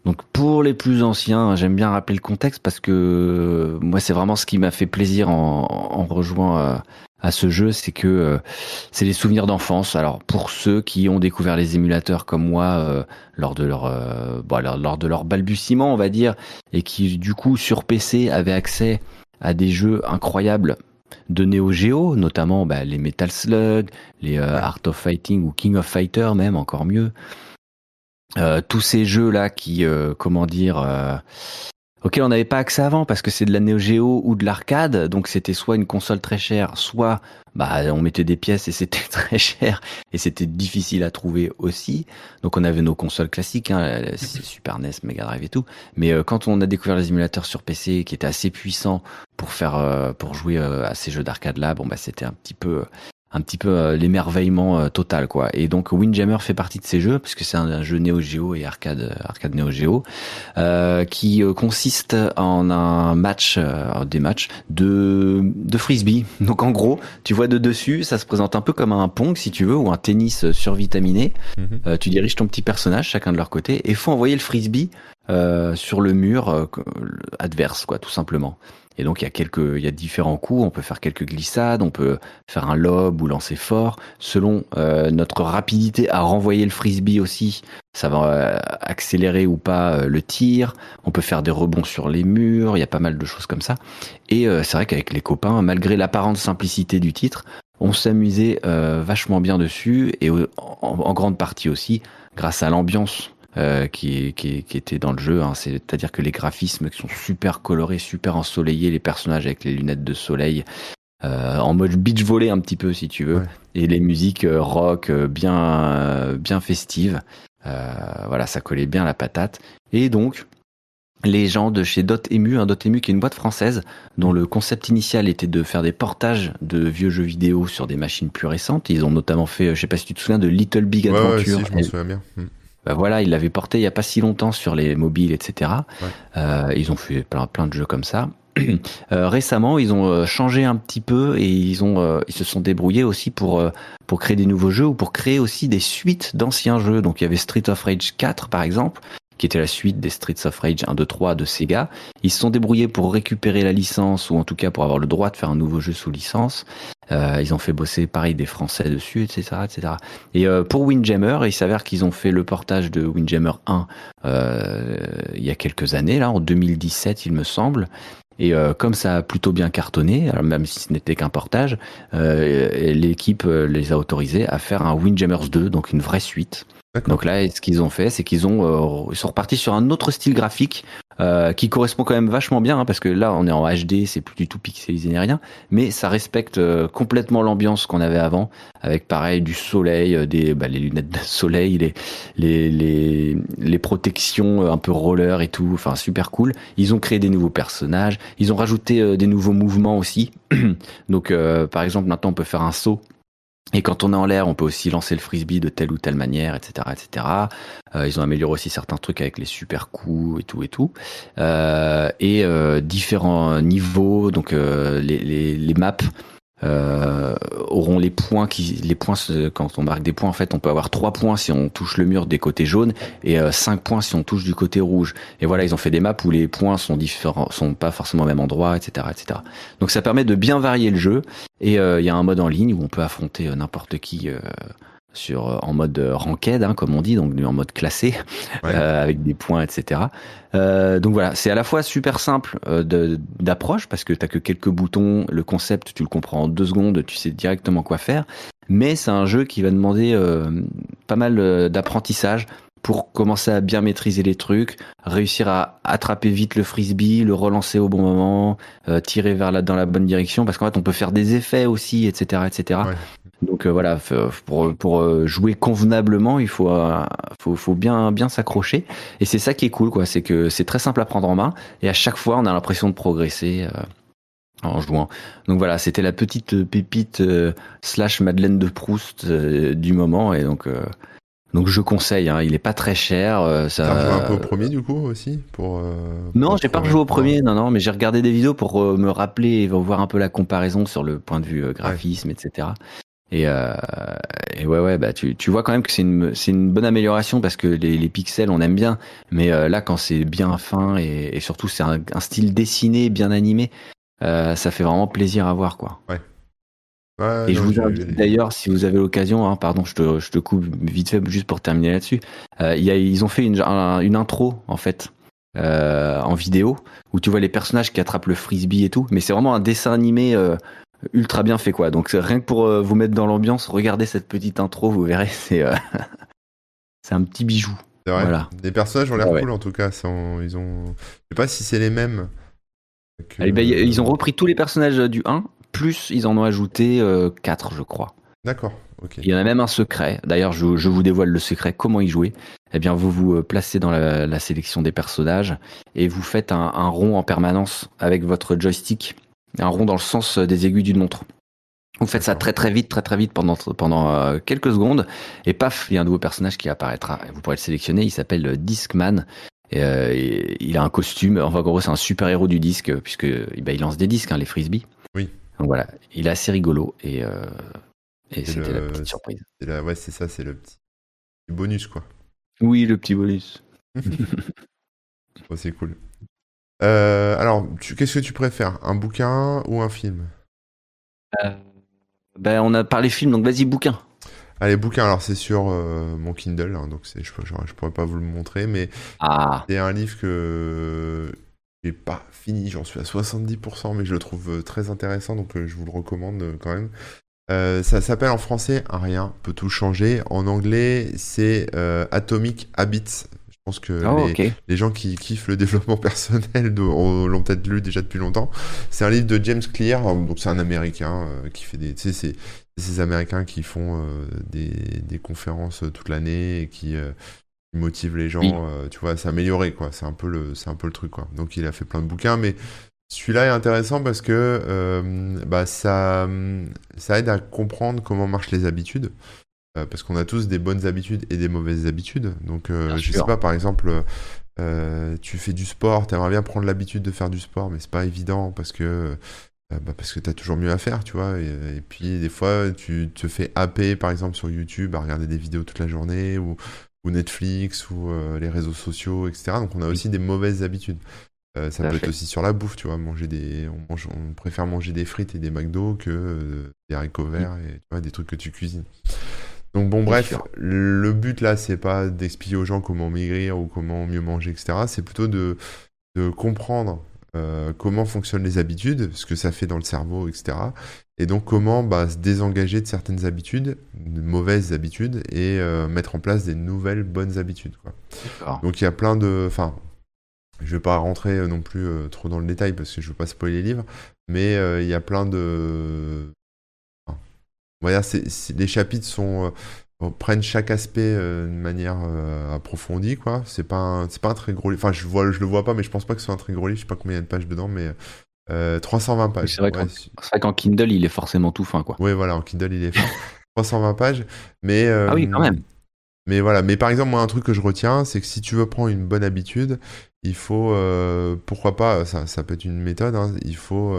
Donc, pour les plus anciens, j'aime bien rappeler le contexte parce que moi, c'est vraiment ce qui m'a fait plaisir en, en rejoint euh, à ce jeu, c'est que euh, c'est les souvenirs d'enfance. Alors, pour ceux qui ont découvert les émulateurs comme moi euh, lors de leur euh, bon, lors, lors de leur balbutiement, on va dire, et qui du coup sur PC avaient accès à des jeux incroyables de Neo Geo, notamment bah, les Metal Slug, les euh, Art of Fighting ou King of Fighter même encore mieux. Euh, tous ces jeux là qui, euh, comment dire, euh, auxquels on n'avait pas accès avant parce que c'est de la Neo Geo ou de l'arcade, donc c'était soit une console très chère, soit bah on mettait des pièces et c'était très cher et c'était difficile à trouver aussi. Donc on avait nos consoles classiques, hein, la Super NES, Mega Drive et tout. Mais euh, quand on a découvert les émulateurs sur PC qui étaient assez puissants pour faire euh, pour jouer euh, à ces jeux d'arcade là, bon bah c'était un petit peu un petit peu euh, l'émerveillement euh, total quoi. Et donc Windjammer fait partie de ces jeux puisque c'est un, un jeu Neo Geo et arcade euh, arcade Neo Geo euh, qui euh, consiste en un match euh, des matchs de de frisbee. Donc en gros, tu vois de dessus, ça se présente un peu comme un pong si tu veux ou un tennis survitaminé. Euh, tu diriges ton petit personnage chacun de leur côté et faut envoyer le frisbee sur le mur adverse, quoi, tout simplement. Et donc il y a quelques, il y a différents coups. On peut faire quelques glissades, on peut faire un lob ou lancer fort selon euh, notre rapidité à renvoyer le frisbee aussi. Ça va euh, accélérer ou pas euh, le tir. On peut faire des rebonds sur les murs. Il y a pas mal de choses comme ça. Et c'est vrai qu'avec les copains, malgré l'apparente simplicité du titre, on s'amusait vachement bien dessus et en grande partie aussi grâce à l'ambiance euh, qui, qui, qui, était dans le jeu. Hein. C'est-à-dire que les graphismes qui sont super colorés, super ensoleillés, les personnages avec les lunettes de soleil, euh, en mode beach volley un petit peu si tu veux, et les musiques euh, rock euh, bien bien festives. voilà, ça collait bien la patate. Et donc les gens de chez Dotemu, un Dotemu qui est une boîte française dont le concept initial était de faire des portages de vieux jeux vidéo sur des machines plus récentes. Ils ont notamment fait, je sais pas si tu te souviens de Little Big Adventure. Ouais, si, je m'en souviens bien. Bah voilà, ils l'avaient porté il y a pas si longtemps sur les mobiles, etc. Euh, ils ont fait plein, plein de jeux comme ça. Euh, récemment, ils ont euh, changé un petit peu et ils ont, ils se sont débrouillés aussi pour pour créer des nouveaux jeux ou pour créer aussi des suites d'anciens jeux. Donc il y avait Street of Rage 4 par exemple, qui était la suite des Streets of Rage 1, 2, 3 de Sega. Ils se sont débrouillés pour récupérer la licence, ou en tout cas pour avoir le droit de faire un nouveau jeu sous licence. Euh, ils ont fait bosser pareil des Français dessus, etc., etc. Et euh, pour Windjammer, il s'avère qu'ils ont fait le portage de Windjammer 1 euh, il y a quelques années, là, en 2017, il me semble. Et comme ça a plutôt bien cartonné, même si ce n'était qu'un portage, l'équipe les a autorisés à faire un Windjammers 2, donc une vraie suite. Donc là, ce qu'ils ont fait, c'est qu'ils ont ils sont repartis sur un autre style graphique euh, qui correspond quand même vachement bien, hein, parce que là on est en HD, c'est plus du tout pixelisé ni rien, mais ça respecte euh, complètement l'ambiance qu'on avait avant, avec pareil du soleil, euh, des bah, les lunettes de soleil, les, les les les protections un peu roller et tout, enfin super cool. Ils ont créé des nouveaux personnages, ils ont rajouté des nouveaux mouvements aussi. Donc par exemple maintenant on peut faire un saut et quand on est en l'air, on peut aussi lancer le frisbee de telle ou telle manière, etc., etc. Euh, ils ont amélioré aussi certains trucs avec les super coups et tout et tout. Euh, et euh, différents niveaux, donc les, les, les, maps euh, auront les points qui les points quand on marque des points en fait on peut avoir trois points si on touche le mur des côtés jaunes et euh, cinq points si on touche du côté rouge. Et voilà ils ont fait des maps où les points sont différents sont pas forcément au même endroit etc etc donc ça permet de bien varier le jeu. Et euh, il y a un mode en ligne où on peut affronter n'importe qui sur euh, en mode euh, ranked, hein, comme on dit, donc en mode classé, euh, avec des points, etc. Euh, donc voilà, c'est à la fois super simple d'approche parce que t'as que quelques boutons, le concept tu le comprends en deux secondes, tu sais directement quoi faire, mais c'est un jeu qui va demander pas mal d'apprentissage pour commencer à bien maîtriser les trucs, réussir à attraper vite le frisbee, le relancer au bon moment, tirer vers la, dans la bonne direction, parce qu'en fait on peut faire des effets aussi, etc., etc. Donc euh, voilà, pour, pour euh, jouer convenablement, il faut, euh, faut, faut bien, bien s'accrocher. Et c'est ça qui est cool, quoi. C'est que c'est très simple à prendre en main. Et à chaque fois, on a l'impression de progresser en jouant. Donc voilà, c'était la petite pépite slash Madeleine de Proust du moment. Et donc, donc je conseille. Hein, il est pas très cher. ça... T'as joué un peu au premier du coup aussi pour. non, j'ai pas joué au premier. Non, non, mais j'ai regardé des vidéos pour me rappeler et voir un peu la comparaison sur le point de vue graphisme, etc. Et, euh, et, ouais, ouais, bah tu, tu vois quand même que c'est une, c'est une bonne amélioration parce que les, les pixels, on aime bien. Mais euh, là, quand c'est bien fin et, et surtout c'est un, un, style dessiné, bien animé, euh, ça fait vraiment plaisir à voir, quoi. Ouais. ouais et je vous invite d'ailleurs, si vous avez l'occasion, hein, pardon, je te, je te coupe vite fait juste pour terminer là-dessus. Euh, y a, ils ont fait une, une intro en fait. Euh, en vidéo où tu vois les personnages qui attrapent le frisbee et tout mais c'est vraiment un dessin animé euh, ultra bien fait quoi. Donc rien que pour euh, vous mettre dans l'ambiance, regardez cette petite intro, vous verrez, c'est euh, c'est un petit bijou. C'est vrai. Voilà. Les personnages ont l'air cool en tout cas. Ils ont, je sais pas si c'est les mêmes. Que... bah, ils ont repris tous les personnages du 1, plus ils en ont ajouté 4 je crois. D'accord. ok Il y en a même un secret. D'ailleurs, je, je, vous dévoile le secret. Comment y jouer Eh bien, vous vous placez dans la, la, sélection des personnages et vous faites un, un rond en permanence avec votre joystick un rond dans le sens des aiguilles d'une montre. Vous faites ça très très vite, très très vite pendant pendant euh, quelques secondes, et paf, il y a un nouveau personnage qui apparaîtra. Vous pourrez le sélectionner. Il s'appelle Discman. Et, euh, il a un costume. Enfin, en gros, c'est un super héros du disque puisque bah, il lance des disques, hein, les frisbees. Oui. Donc voilà, il est assez rigolo et, euh, et c'était la petite surprise. La... Ouais, c'est ça, c'est le petit bonus quoi. Oui, le petit bonus. Bon, c'est cool. Euh, alors, tu- qu'est-ce que tu préfères, un bouquin ou un film? Euh, ben, on a parlé film, donc vas-y, bouquin. Allez, bouquin, alors c'est sur euh, mon Kindle, hein, donc c'est, je, je, je pourrais pas vous le montrer, mais Ah, c'est un livre que j'ai pas fini, j'en suis à 70%, mais je le trouve très intéressant, donc je vous le recommande quand même. Euh, ça s'appelle en français Un rien peut tout changer. En anglais, c'est euh, Atomic Habits. Pense que oh, les, gens qui kiffent le développement personnel l'ont peut-être lu déjà depuis longtemps. C'est un livre de James Clear, donc c'est un Américain euh, qui fait des, tu sais, c'est ces Américains qui font euh, des, des conférences euh, toute l'année et qui, euh, qui motivent les gens, Oui. tu vois, à s'améliorer, quoi. C'est un peu le, c'est un peu le truc, quoi. Donc il a fait plein de bouquins, mais celui-là est intéressant parce que bah, ça, ça aide à comprendre comment marchent les habitudes. Euh, parce qu'on a tous des bonnes habitudes et des mauvaises habitudes. Donc, euh, je sais sûr. pas, par exemple, euh, tu fais du sport, tu aimerais bien prendre l'habitude de faire du sport, mais c'est pas évident parce que euh, bah, parce que tu as toujours mieux à faire, tu vois. Et, et puis, des fois, tu te fais happer, par exemple, sur YouTube, à regarder des vidéos toute la journée, ou, ou Netflix, ou les réseaux sociaux, etc. Donc, on a aussi des mauvaises habitudes. Ça Tout peut être aussi sur la bouffe, tu vois. Manger des, on, mange- on préfère manger des frites et des McDo que des haricots verts et tu vois, des trucs que tu cuisines. Donc bon, bref, le but là, c'est pas d'expliquer aux gens comment maigrir ou comment mieux manger, etc. C'est plutôt de, de comprendre euh, comment fonctionnent les habitudes, ce que ça fait dans le cerveau, etc. Et donc comment bah, se désengager de certaines habitudes, de mauvaises habitudes, et euh, mettre en place des nouvelles bonnes habitudes, quoi. Donc il y a plein de... Enfin, je vais pas rentrer euh, non plus euh, trop dans le détail parce que je veux pas spoiler les livres, mais il y a plein de... les chapitres sont... euh, prennent chaque aspect euh, de manière euh, approfondie, quoi. C'est pas un, c'est pas un très gros livre. Enfin, je, vois, je le vois pas, mais je pense pas que ce soit un très gros livre. Je sais pas combien il y a de pages dedans, mais euh, 320 Oui, pages. c'est vrai Ouais, qu'en Kindle, il est forcément tout fin, quoi. Ouais, voilà, en Kindle, il est fin. 320 pages. Mais, Ah oui, quand même. mais voilà, mais par exemple, moi, un truc que je retiens, c'est que si tu veux prendre une bonne habitude, il faut, pourquoi pas, ça, ça peut être une méthode, hein, il faut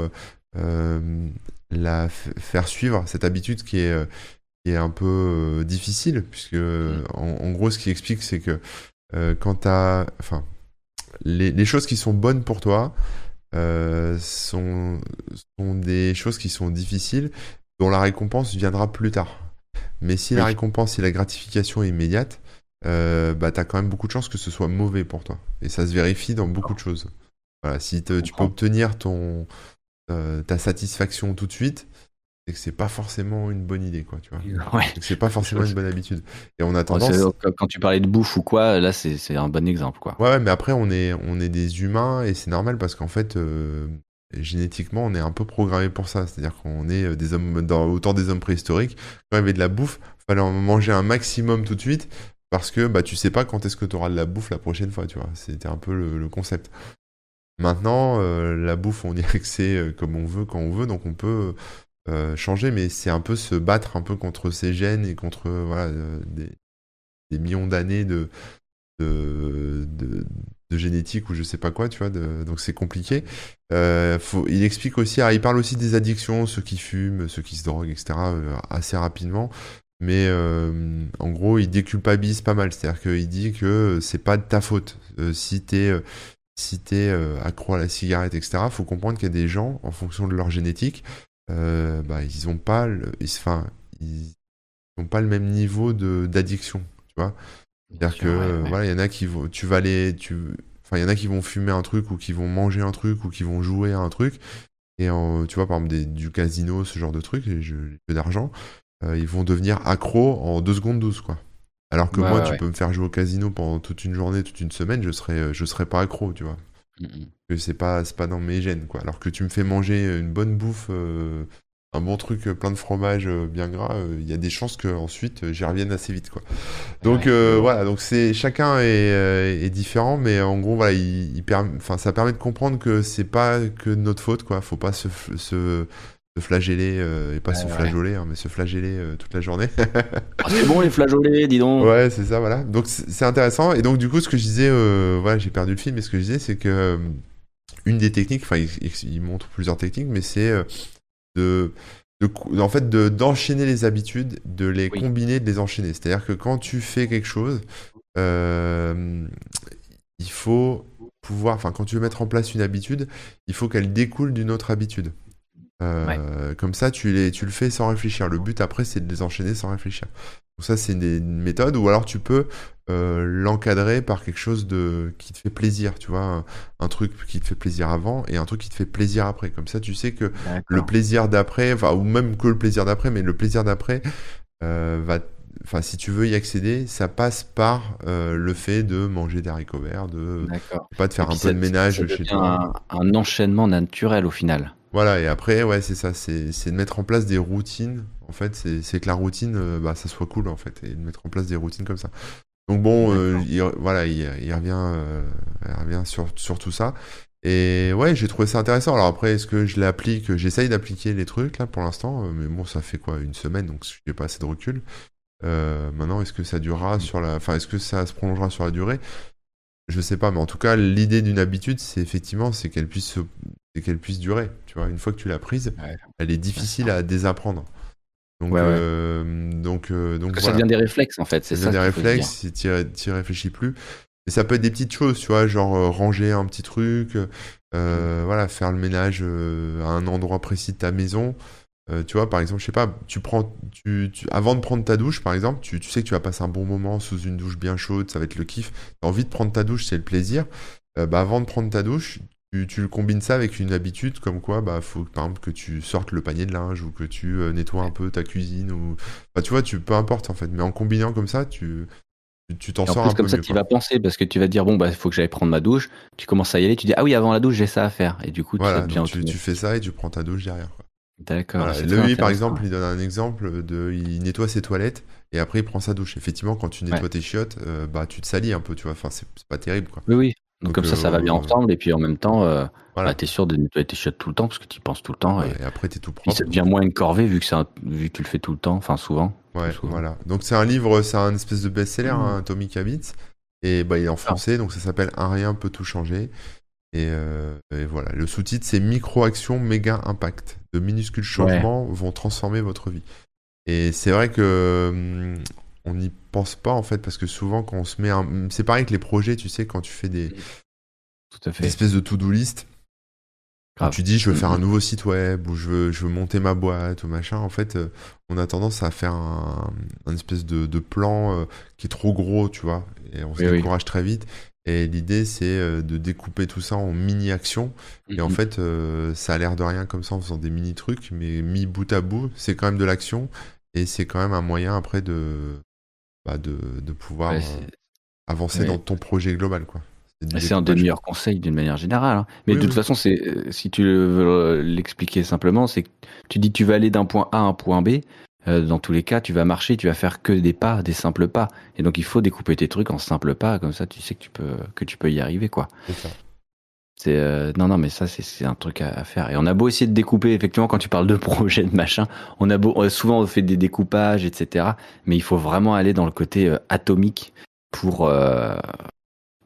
la faire suivre, cette habitude qui est, euh, qui est un peu euh, difficile, puisque en, en gros, ce qui explique, c'est que euh, quand tu as, enfin, les, les choses qui sont bonnes pour toi euh, sont, sont des choses qui sont difficiles, dont la récompense viendra plus tard. Mais si la récompense et la gratification est immédiate, euh, bah, tu as quand même beaucoup de chances que ce soit mauvais pour toi. Et ça se vérifie dans beaucoup de choses. Voilà, si te- tu peux obtenir ton, ta satisfaction tout de suite, c'est que c'est pas forcément une bonne idée, quoi, tu vois. Ouais. C'est pas forcément une bonne habitude. Et on a tendance, c'est- Quand tu parlais de bouffe ou quoi, là, c'est c'est un bon exemple, quoi. Ouais, mais après, on est, on est des humains et c'est normal parce qu'en fait, euh, génétiquement, on est un peu programmé pour ça. C'est-à-dire qu'on est euh, des hommes, dans, autant des hommes préhistoriques. Quand il y avait de la bouffe, fallait en manger un maximum tout de suite parce que bah, tu sais pas quand est-ce que tu auras de la bouffe la prochaine fois, tu vois. C'était un peu le, le concept. Maintenant, euh, la bouffe, on y a accès euh, comme on veut, quand on veut, donc on peut euh, changer, mais c'est un peu se battre un peu contre ces gènes et contre des, millions d'années de, de, génétique ou je sais pas quoi, tu vois, donc c'est compliqué. Il explique aussi, il parle aussi des addictions, ceux qui fument, ceux qui se droguent, etc., assez rapidement. Mais en gros, il déculpabilise pas mal. C'est-à-dire qu'il dit que c'est pas de ta faute. Si t'es si t'es euh, accro à la cigarette, etc., faut comprendre qu'il y a des gens, en fonction de leur génétique, euh, bah, ils ont pas le, ils, enfin, ils ont pas le même niveau de d'addiction, tu vois. C'est-à-dire que Ouais, ouais. voilà, il y en a qui vont, tu vas les, tu, enfin, il y en a qui vont fumer un truc ou qui vont manger un truc ou qui vont jouer à un truc. Et en- tu vois, par exemple, des- du casino, ce genre de truc, les jeux, les jeux d'argent, euh, ils vont devenir accros en 2 secondes 12, quoi. Alors que Ouais, moi, ouais, tu peux me faire jouer au casino pendant toute une journée, toute une semaine, je serais, je serais pas accro, tu vois. Mm, mm. Que c'est pas, dans mes gènes, quoi. Alors que tu me fais manger une bonne bouffe, euh, un bon truc euh, plein de fromage euh, bien gras, euh, il y a des chances que ensuite euh, j'y revienne assez vite, quoi. Donc Ouais. euh, voilà, donc c'est chacun est, euh, est différent, mais en gros voilà, il, il perm- enfin ça permet de comprendre que c'est pas que de notre faute, quoi. Faut pas se, se, se flageller euh, et pas se ouais. flageoler, hein, mais se flageller euh, toute la journée. Ah, c'est bon, les flageolets, dis donc. Ouais, c'est ça, voilà. Donc c'est intéressant. Et donc du coup, ce que je disais, euh, voilà, j'ai perdu le film, mais ce que je disais, c'est que euh, une des techniques, enfin, il, il- montre plusieurs techniques, mais c'est euh, de, de en fait, de d'enchaîner les habitudes, de les Oui. combiner, de les enchaîner. C'est-à-dire que quand tu fais quelque chose, euh, il faut pouvoir, enfin, quand tu veux mettre en place une habitude, il faut qu'elle découle d'une autre habitude. Euh, comme ça, tu, les, tu le fais sans réfléchir. Le but après, c'est de les enchaîner sans réfléchir. Donc ça, c'est une, méthode. Ou alors, tu peux euh, l'encadrer par quelque chose de qui te fait plaisir. Tu vois, un, truc qui te fait plaisir avant et un truc qui te fait plaisir après. Comme ça, tu sais que le plaisir d'après, ou même que le plaisir d'après, mais le plaisir d'après euh, va enfin, si tu veux y accéder, ça passe par le fait de manger des haricots verts, de pas de faire un peu de ménage chez toi. Un, un enchaînement naturel au final. Voilà, et après, ouais, c'est ça, c'est de mettre en place des routines. En fait, c'est que la routine, euh, bah, ça soit cool, en fait, et de mettre en place des routines comme ça. Donc bon, euh, il, voilà, il, revient, euh, revient sur, sur tout ça. Et ouais, j'ai trouvé ça intéressant. Alors après, est-ce que je l'applique J'essaye d'appliquer les trucs là pour l'instant, mais bon, ça fait quoi Une semaine, donc je n'ai pas assez de recul. maintenant, est-ce que ça durera mmh. sur la, enfin, est-ce que ça se prolongera sur la durée? Je sais pas, mais en tout cas, l'idée d'une habitude, c'est effectivement, c'est qu'elle puisse c'est qu'elle puisse durer. Tu vois, une fois que tu l'as prise, elle est difficile à désapprendre. Donc, euh, donc, euh, donc ça devient des réflexes en fait. C'est ça. devient des réflexes si tu n'y réfléchis plus. Et ça peut être des petites choses, tu vois, genre euh, ranger un petit truc, mm. voilà, faire le ménage à un endroit précis de ta maison. tu vois, par exemple, je sais pas, tu prends, tu, avant de prendre ta douche, par exemple, tu, tu, sais que tu vas passer un bon moment sous une douche bien chaude, ça va être le kiff. Tu as envie de prendre ta douche, c'est le plaisir. bah, avant de prendre ta douche, tu, combines ça avec une habitude comme quoi bah faut par exemple que tu sortes le panier de linge ou que tu euh, nettoies un peu ta cuisine ou bah, tu vois tu peu importe en fait mais en combinant comme ça tu tu t'en sors un comme ça tu vas penser parce que tu vas dire bon bah il faut que j'aille prendre ma douche tu commences à y aller tu dis ah oui avant la douche j'ai ça à faire et du coup tu, tu, fais ça et tu prends ta douche derrière D'accord. Lui, par exemple, il donne un exemple de, il nettoie ses toilettes et après il prend sa douche. Effectivement, quand tu nettoies tes chiottes, euh, bah tu te salis un peu, tu vois. Enfin, c'est pas terrible, quoi. Oui, oui. Donc, comme ça, ça va bien euh, ensemble. Et puis en même temps, euh, bah, tu es sûr de nettoyer tes chiottes tout le temps parce que tu y penses tout le temps. et, après, tu es tout propre. ça devient moins une corvée vu que, vu que tu le fais tout le temps, enfin souvent. Ouais, voilà. Donc c'est un livre, c'est un espèce de best-seller, mmh. hein, Tommy Kabitz. Et bah, il est en ah. français, donc ça s'appelle Un rien peut tout changer. Et, euh, voilà, le sous-titre c'est Micro-action, méga impact. De minuscules changements vont transformer votre vie. Et c'est vrai que hum, on n'y pense pas en fait parce que souvent quand on se met un... c'est pareil que les projets tu sais quand tu fais des, Tout à fait. des espèces de to-do list quand tu dis je veux faire un nouveau site web ou je veux, je veux monter ma boîte ou machin en fait euh, on a tendance à faire un, espèce de, plan euh, qui est trop gros tu vois et on se décourage très vite. Et l'idée c'est euh, de découper tout ça en mini actions et en fait ça a l'air de rien comme ça en faisant des mini trucs mais mis bout à bout c'est quand même de l'action et c'est quand même un moyen après de bah, de, de, pouvoir euh, avancer dans ton projet global. quoi. C'est un des meilleurs conseils d'une manière générale. Hein. Mais de toute façon, c'est euh, si tu veux euh, l'expliquer simplement, c'est que tu dis tu vas aller d'un point A à un point B. dans tous les cas, tu vas marcher, tu vas faire que des pas, des simples pas. Et donc, il faut découper tes trucs en simples pas, comme ça, tu sais que tu peux que tu peux y arriver, quoi. C'est. Euh, non non mais ça c'est un truc à, faire. Et on a beau essayer de découper effectivement quand tu parles de projet de machin on a beau souvent on fait des découpages etc mais il faut vraiment aller dans le côté euh, atomique pour euh,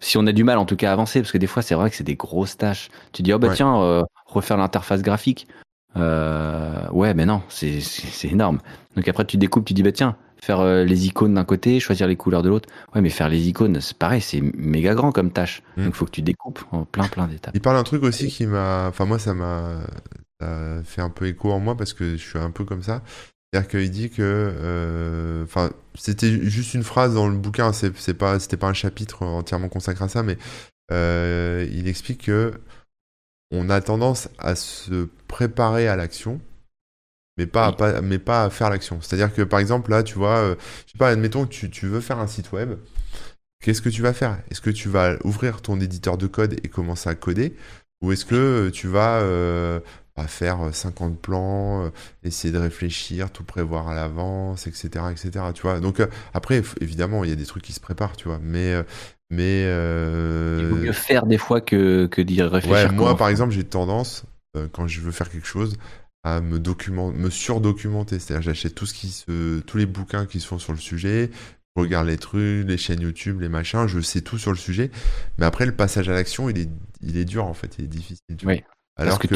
si on a du mal en tout cas à avancer. Parce que des fois c'est vrai que c'est des grosses tâches. Tu dis oh bah tiens refaire l'interface graphique. Ouais mais non c'est énorme. Donc après tu découpes tu dis bah tiens faire euh, les icônes d'un côté, choisir les couleurs de l'autre. Ouais, mais faire les icônes, c'est pareil, c'est méga grand comme tâche. Mm. Donc il faut que tu découpes en plein plein d'étapes. Il parle d'un truc aussi qui m'a, enfin moi ça m'a fait un peu écho en moi parce que je suis un peu comme ça. C'est-à-dire qu'il dit que, euh, enfin, c'était juste une phrase dans le bouquin, c'est pas, c'était pas un chapitre entièrement consacré à ça, mais euh, il explique que on a tendance à se préparer à l'action mais pas, à, mais pas à faire l'action. C'est-à-dire que par exemple, là, tu vois, euh, je sais pas, admettons que tu, tu, veux faire un site web. Qu'est-ce que tu vas faire? Est-ce que tu vas ouvrir ton éditeur de code et commencer à coder? Ou est-ce que tu vas euh, bah, faire 50 plans, euh, essayer de réfléchir, tout prévoir à l'avance, etc., etc. Tu vois? Donc après, évidemment, il y a des trucs qui se préparent, tu vois. Mais mais il vaut mieux faire des fois que que dire réfléchir. Ouais, moi, par exemple, j'ai tendance quand je veux faire quelque chose à me documenter, me surdocumenter. C'est-à-dire, j'achète tout ce qui se, tous les bouquins qui se font sur le sujet, je regarde les trucs, les chaînes YouTube, les machins, je sais tout sur le sujet. Mais après, le passage à l'action, il est, il est dur en fait, il est difficile. oui. Alors que,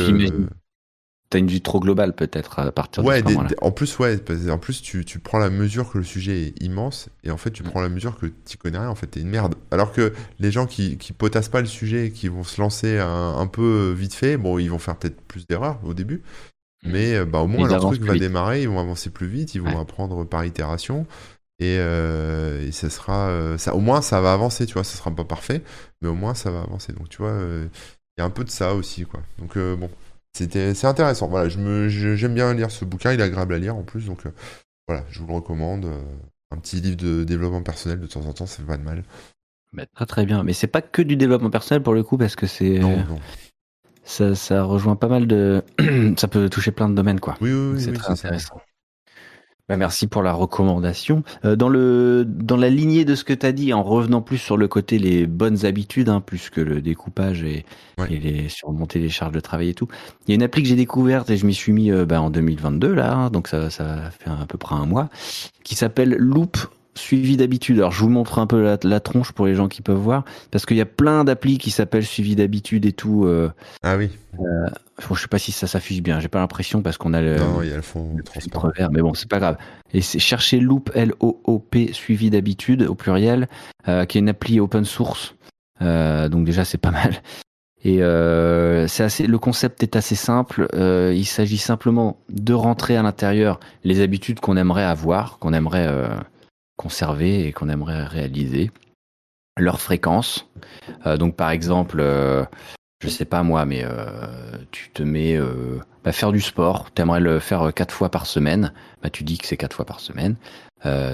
T'as une vue trop globale peut-être à partir ouais, de ce moment-là. en plus, ouais, en plus tu, tu, prends la mesure que le sujet est immense et en fait tu Mm. prends la mesure que tu connais rien, en fait t'es une merde. Alors que les gens qui, qui potassent pas le sujet et qui vont se lancer un, un peu vite fait, bon, ils vont faire peut-être plus d'erreurs au début. Mais euh, bah, au moins Ils leur truc va vite. démarrer, ils vont avancer plus vite, ils vont Ouais. apprendre par itération et, euh, et ça sera, euh, ça, au moins ça va avancer, tu vois, ça sera pas parfait, mais au moins ça va avancer. Donc tu vois, euh, il y a un peu de ça aussi, quoi. Donc euh, bon. C'était, c'est intéressant. Voilà, je me, je- j'aime bien lire ce bouquin. Il est agréable à lire en plus, donc euh, voilà, je vous le recommande. un petit livre de développement personnel de temps en temps, ça fait pas de mal. Bah, très très bien. Mais c'est pas que du développement personnel pour le coup, parce que c'est Non, non. Ça, ça rejoint pas mal de. ça peut toucher plein de domaines, quoi. Oui, oui, oui, c'est oui, très ça. intéressant. Bah, merci pour la recommandation. Euh, dans, le, dans la lignée de ce que tu as dit, en revenant plus sur le côté les bonnes habitudes, hein, plus que le découpage et, Ouais. et les surmonter les charges de travail et tout, il y a une appli que j'ai découverte et je m'y suis mis euh, bah, en 2022, là, hein, donc ça, ça fait à peu près un mois, qui s'appelle Loop suivi d'habitude. Alors je vous montre un peu la, la tronche pour les gens qui peuvent voir, parce qu'il y a plein d'applis qui s'appellent suivi d'habitude et tout. Euh, Ah oui. bon, je sais pas si ça s'affiche bien, j'ai pas l'impression parce qu'on a le, non, il y a le fond le transparent. vert, mais bon, c'est pas grave. Et c'est chercher Loop, L-O-O-P, suivi d'habitude, au pluriel, euh, qui est une appli open source. Euh, donc déjà, c'est pas mal. Et euh, c'est assez, le concept est assez simple. Euh, il s'agit simplement de rentrer à l'intérieur les habitudes qu'on aimerait avoir, qu'on aimerait euh, conserver et qu'on aimerait réaliser, leur fréquence. Euh, donc par exemple, euh, je sais pas moi, mais euh, tu te mets euh, bah, faire du sport. T'aimerais le faire quatre fois par semaine. Bah, tu dis que c'est quatre fois par semaine.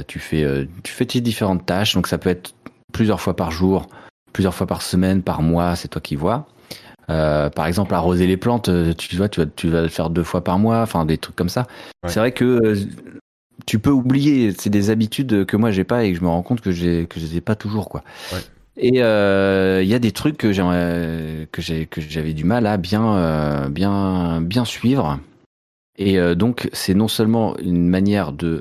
Tu fais, tu fais tes différentes tâches. Donc ça peut être plusieurs fois par jour, plusieurs fois par semaine, par mois. C'est toi qui vois. Euh, par exemple, arroser les plantes, tu vois, tu vas, tu vas le faire deux fois par mois, enfin des trucs comme ça. Ouais. C'est vrai que tu peux oublier, c'est des habitudes que moi j'ai pas et que je me rends compte que j'ai que je les ai pas toujours quoi. Ouais. Et euh, il y a des trucs que j'aimerais que j'ai que j'avais du mal à bien euh, bien bien suivre. Et euh, donc c'est non seulement une manière de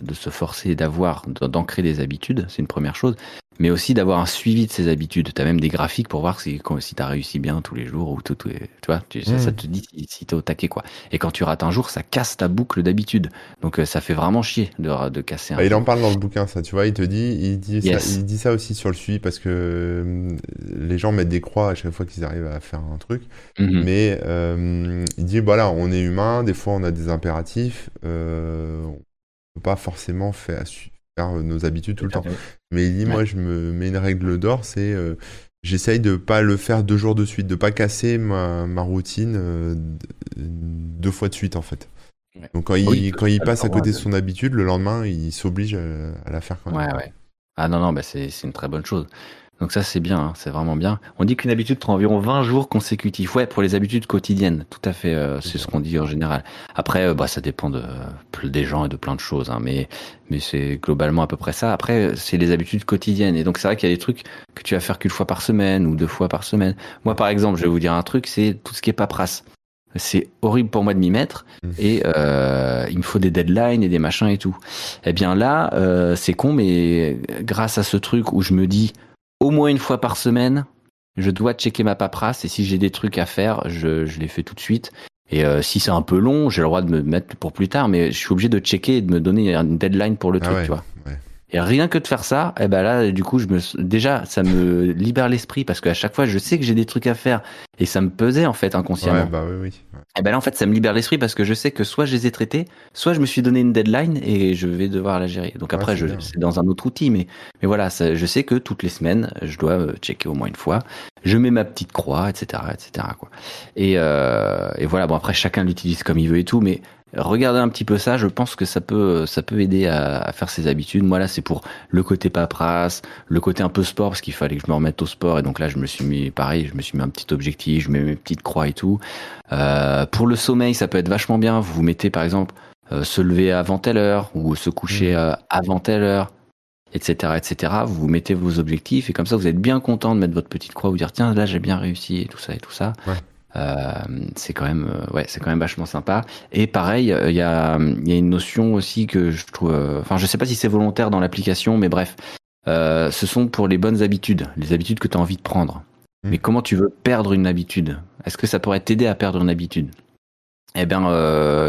de se forcer d'avoir d'ancrer des habitudes, c'est une première chose, mais aussi d'avoir un suivi de ces habitudes. Tu as même des graphiques pour voir si, si tu as réussi bien tous les jours ou tout, tu vois, tu- ça, ça te dit si, si tu es au taquet quoi. Et quand tu rates un jour, ça casse ta boucle d'habitude. Donc euh, ça fait vraiment chier de, de casser un Bah, il jour. en parle dans le bouquin, ça, tu vois, il te dit, il dit, Yes. ça, il dit ça aussi sur le suivi parce que euh, les gens mettent des croix à chaque fois qu'ils arrivent à faire un truc. Mhm. Mais euh, il dit, voilà, on est humain, des fois on a des impératifs, euh, on peut pas forcément faire, faire nos habitudes tout le temps. Mais il dit, Ouais. moi je me mets une règle d'or, c'est euh, j'essaye de pas le faire deux jours de suite, de pas casser ma, ma routine euh, deux fois de suite en fait. Ouais. Donc quand il, Oui, quand il passe à côté de son habitude, le lendemain, il s'oblige à, à la faire quand même. Ouais, ouais. Ah non, non, bah c'est une très bonne chose. Donc ça, c'est bien, hein, c'est vraiment bien. On dit qu'une habitude prend environ 20 jours consécutifs. Ouais, pour les habitudes quotidiennes, tout à fait, euh, c'est ce qu'on dit en général. Après, euh, bah, ça dépend de, euh, des gens et de plein de choses, hein, mais, mais c'est globalement à peu près ça. Après, c'est les habitudes quotidiennes. Et donc c'est vrai qu'il y a des trucs que tu vas faire qu'une fois par semaine ou deux fois par semaine. Moi, par exemple, je vais vous dire un truc, c'est tout ce qui est paperasse. C'est horrible pour moi de m'y mettre Mm. et euh, il me faut des deadlines et des machins et tout. Eh bien là, euh, c'est con, mais grâce à ce truc où je me dis au moins une fois par semaine, je dois checker ma paperasse et si j'ai des trucs à faire, je, je les fais tout de suite. Et euh, si c'est un peu long, j'ai le droit de me mettre pour plus tard, mais je suis obligé de checker et de me donner une deadline pour le Ah truc, ouais, tu vois. ouais. Et rien que de faire ça, eh ben là, du coup, je me, déjà, ça me libère l'esprit parce qu'à chaque fois, je sais que j'ai des trucs à faire et ça me pesait en fait inconsciemment. Ouais, bah oui, oui. Ouais. Et ben là, en fait, ça me libère l'esprit parce que je sais que soit je les ai traités, soit je me suis donné une deadline et je vais devoir la gérer. Donc après, c'est je, c'est dans un autre outil, mais, mais voilà, ça- je sais que toutes les semaines, je dois euh, checker au moins une fois. Je mets ma petite croix, etc., etc. Quoi. Et, euh, et voilà. Bon, après, chacun l'utilise comme il veut et tout, mais regardez un petit peu ça. Je pense que ça peut, ça peut aider à, à faire ses habitudes. Moi, là, c'est pour le côté paperasse, le côté un peu sport, parce qu'il fallait que je me remette au sport. Et donc là, je me suis mis, pareil, je me suis mis un petit objectif, je mets mes petites croix et tout. Euh, pour le sommeil, ça peut être vachement bien. Vous vous mettez par exemple euh, se lever avant telle heure ou se coucher Mhm. euh, avant telle heure, etc., etc. Vous vous mettez vos objectifs et comme ça, vous êtes bien content de mettre votre petite croix, vous dire tiens là j'ai bien réussi et tout ça et tout ça. Ouais. Euh, c'est quand même euh, ouais c'est quand même vachement sympa et pareil euh, il y a il y a une notion aussi que je trouve enfin je sais pas si c'est volontaire dans l'application mais bref euh, ce sont pour les bonnes habitudes les habitudes que tu as envie de prendre Mm. mais comment tu veux perdre une habitude? Est-ce que ça pourrait t'aider à perdre une habitude? Eh bien,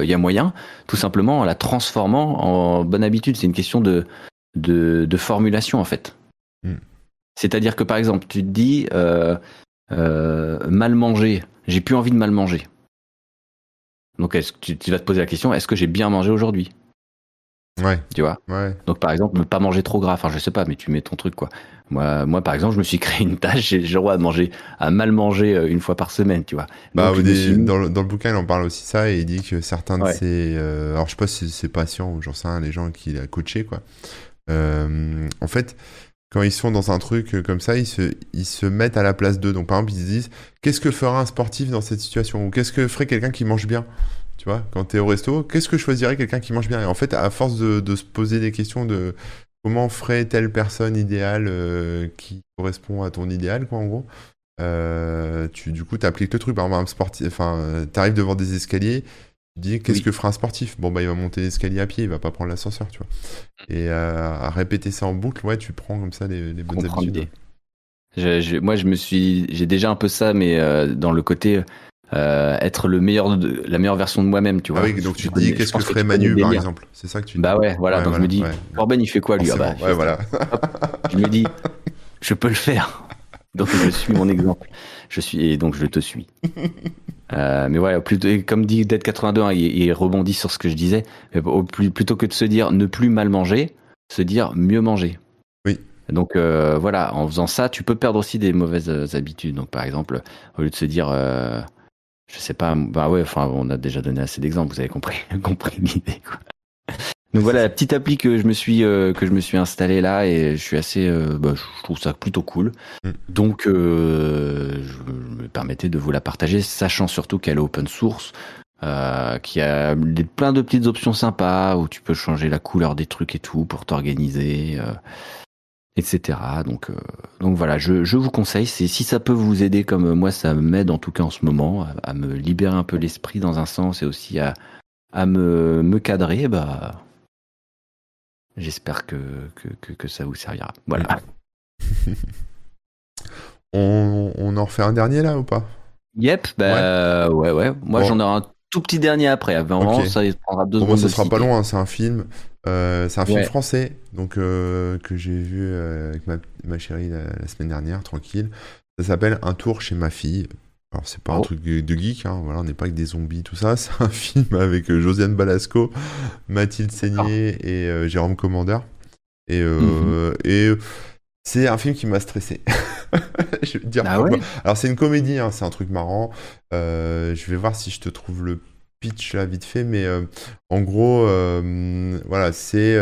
il y a moyen, tout simplement en la transformant en bonne habitude. C'est une question de, de, formulation, en fait. Hmm. C'est-à-dire que, par exemple, tu te dis mal manger, j'ai plus envie de mal manger. Donc, est-ce que tu, vas te poser la question est-ce que j'ai bien mangé aujourd'hui? Ouais. Tu vois? Ouais. Donc, par exemple, ne pas manger trop gras. Enfin, je sais pas, mais tu mets ton truc, quoi. Moi, moi par exemple, je me suis créé une tâche, j'ai le droit de manger, à mal manger euh, une fois par semaine, tu vois. Bah, dans, le, dans, le, bouquin, il en parle aussi ça et il dit que certains de ses. Euh, alors, je sais pas si c'est patients ou j'en sais rien, les gens qu'il a coaché, quoi. Euh, en fait, quand ils sont dans un truc comme ça, ils se, ils se mettent à la place d'eux. Donc, par exemple, ils se disent qu'est-ce que fera un sportif dans cette situation? Ou qu'est-ce que ferait quelqu'un qui mange bien? Tu vois, quand tu es au resto, qu'est-ce que choisirait quelqu'un qui mange bien? Et en fait, à force de, de, se poser des questions de comment ferait telle personne idéale euh, qui correspond à ton idéal, quoi, en gros, euh, tu, du coup, tu appliques le truc. Par exemple, un sportif, enfin, tu arrives devant des escaliers dis qu'est-ce que fera un sportif? Bon bah il va monter l'escalier à pied, il va pas prendre l'ascenseur, tu vois. Et euh, à répéter ça en boucle, ouais, tu prends comme ça les, bonnes habitudes. moi je me suis, j'ai déjà un peu ça, mais euh, dans le côté euh, être le meilleur, de, la meilleure version de moi-même, tu ah vois. oui, donc tu te dis qu'est-ce que ferait Manu par exemple? C'est ça que tu. Bah ouais, voilà. donc je me dis, Orban il fait quoi lui? Ah bah, Ouais, voilà. je me dis, je peux le faire. Donc je suis mon exemple. Je suis et donc je te suis. Euh, mais voilà, plutôt, comme dit Dead 82, hein, il, rebondit sur ce que je disais. plutôt que de se dire ne plus mal manger, se dire mieux manger. Oui. Donc euh, voilà, en faisant ça, tu peux perdre aussi des mauvaises habitudes. Donc par exemple, au lieu de se dire, euh, je sais pas, bah ouais, enfin on a déjà donné assez d'exemples, vous avez compris, compris l'idée. Donc voilà la petite appli que je me suis euh, que je me suis installée là et je suis assez euh, bah, je trouve ça plutôt cool. Mm. Donc euh, je me permettais de vous la partager, sachant surtout qu'elle est open source, euh, qui a plein de petites options sympas où tu peux changer la couleur des trucs et tout pour t'organiser, etc. Donc donc voilà, je, je vous conseille, c'est si ça peut vous aider comme moi ça m'aide en tout cas en ce moment à, me libérer un peu l'esprit dans un sens et aussi à à me me cadrer, bah J'espère que, que, que, ça vous servira. Voilà. on, on, en refait un dernier là ou pas? Yep, bah ouais, ouais. Moi j'en ai un tout petit dernier après. Avant, ça prendra deux secondes. Ça sera pas long, hein. c'est un film. Euh, c'est un film français donc, euh, que j'ai vu euh, avec ma, ma chérie la, semaine dernière, tranquille. Ça s'appelle Un tour chez ma fille. Alors c'est pas un oh. truc de geek, hein, voilà, on n'est pas avec des zombies, tout ça. C'est un film avec euh, Josiane Balasco, Mathilde Seigné et euh, Jérôme Commandeur. Et, euh, mhm. et c'est un film qui m'a stressé. je vais te dire ah Alors c'est une comédie, hein, c'est un truc marrant. je vais voir si je te trouve le pitch là vite fait, mais en gros, voilà, c'est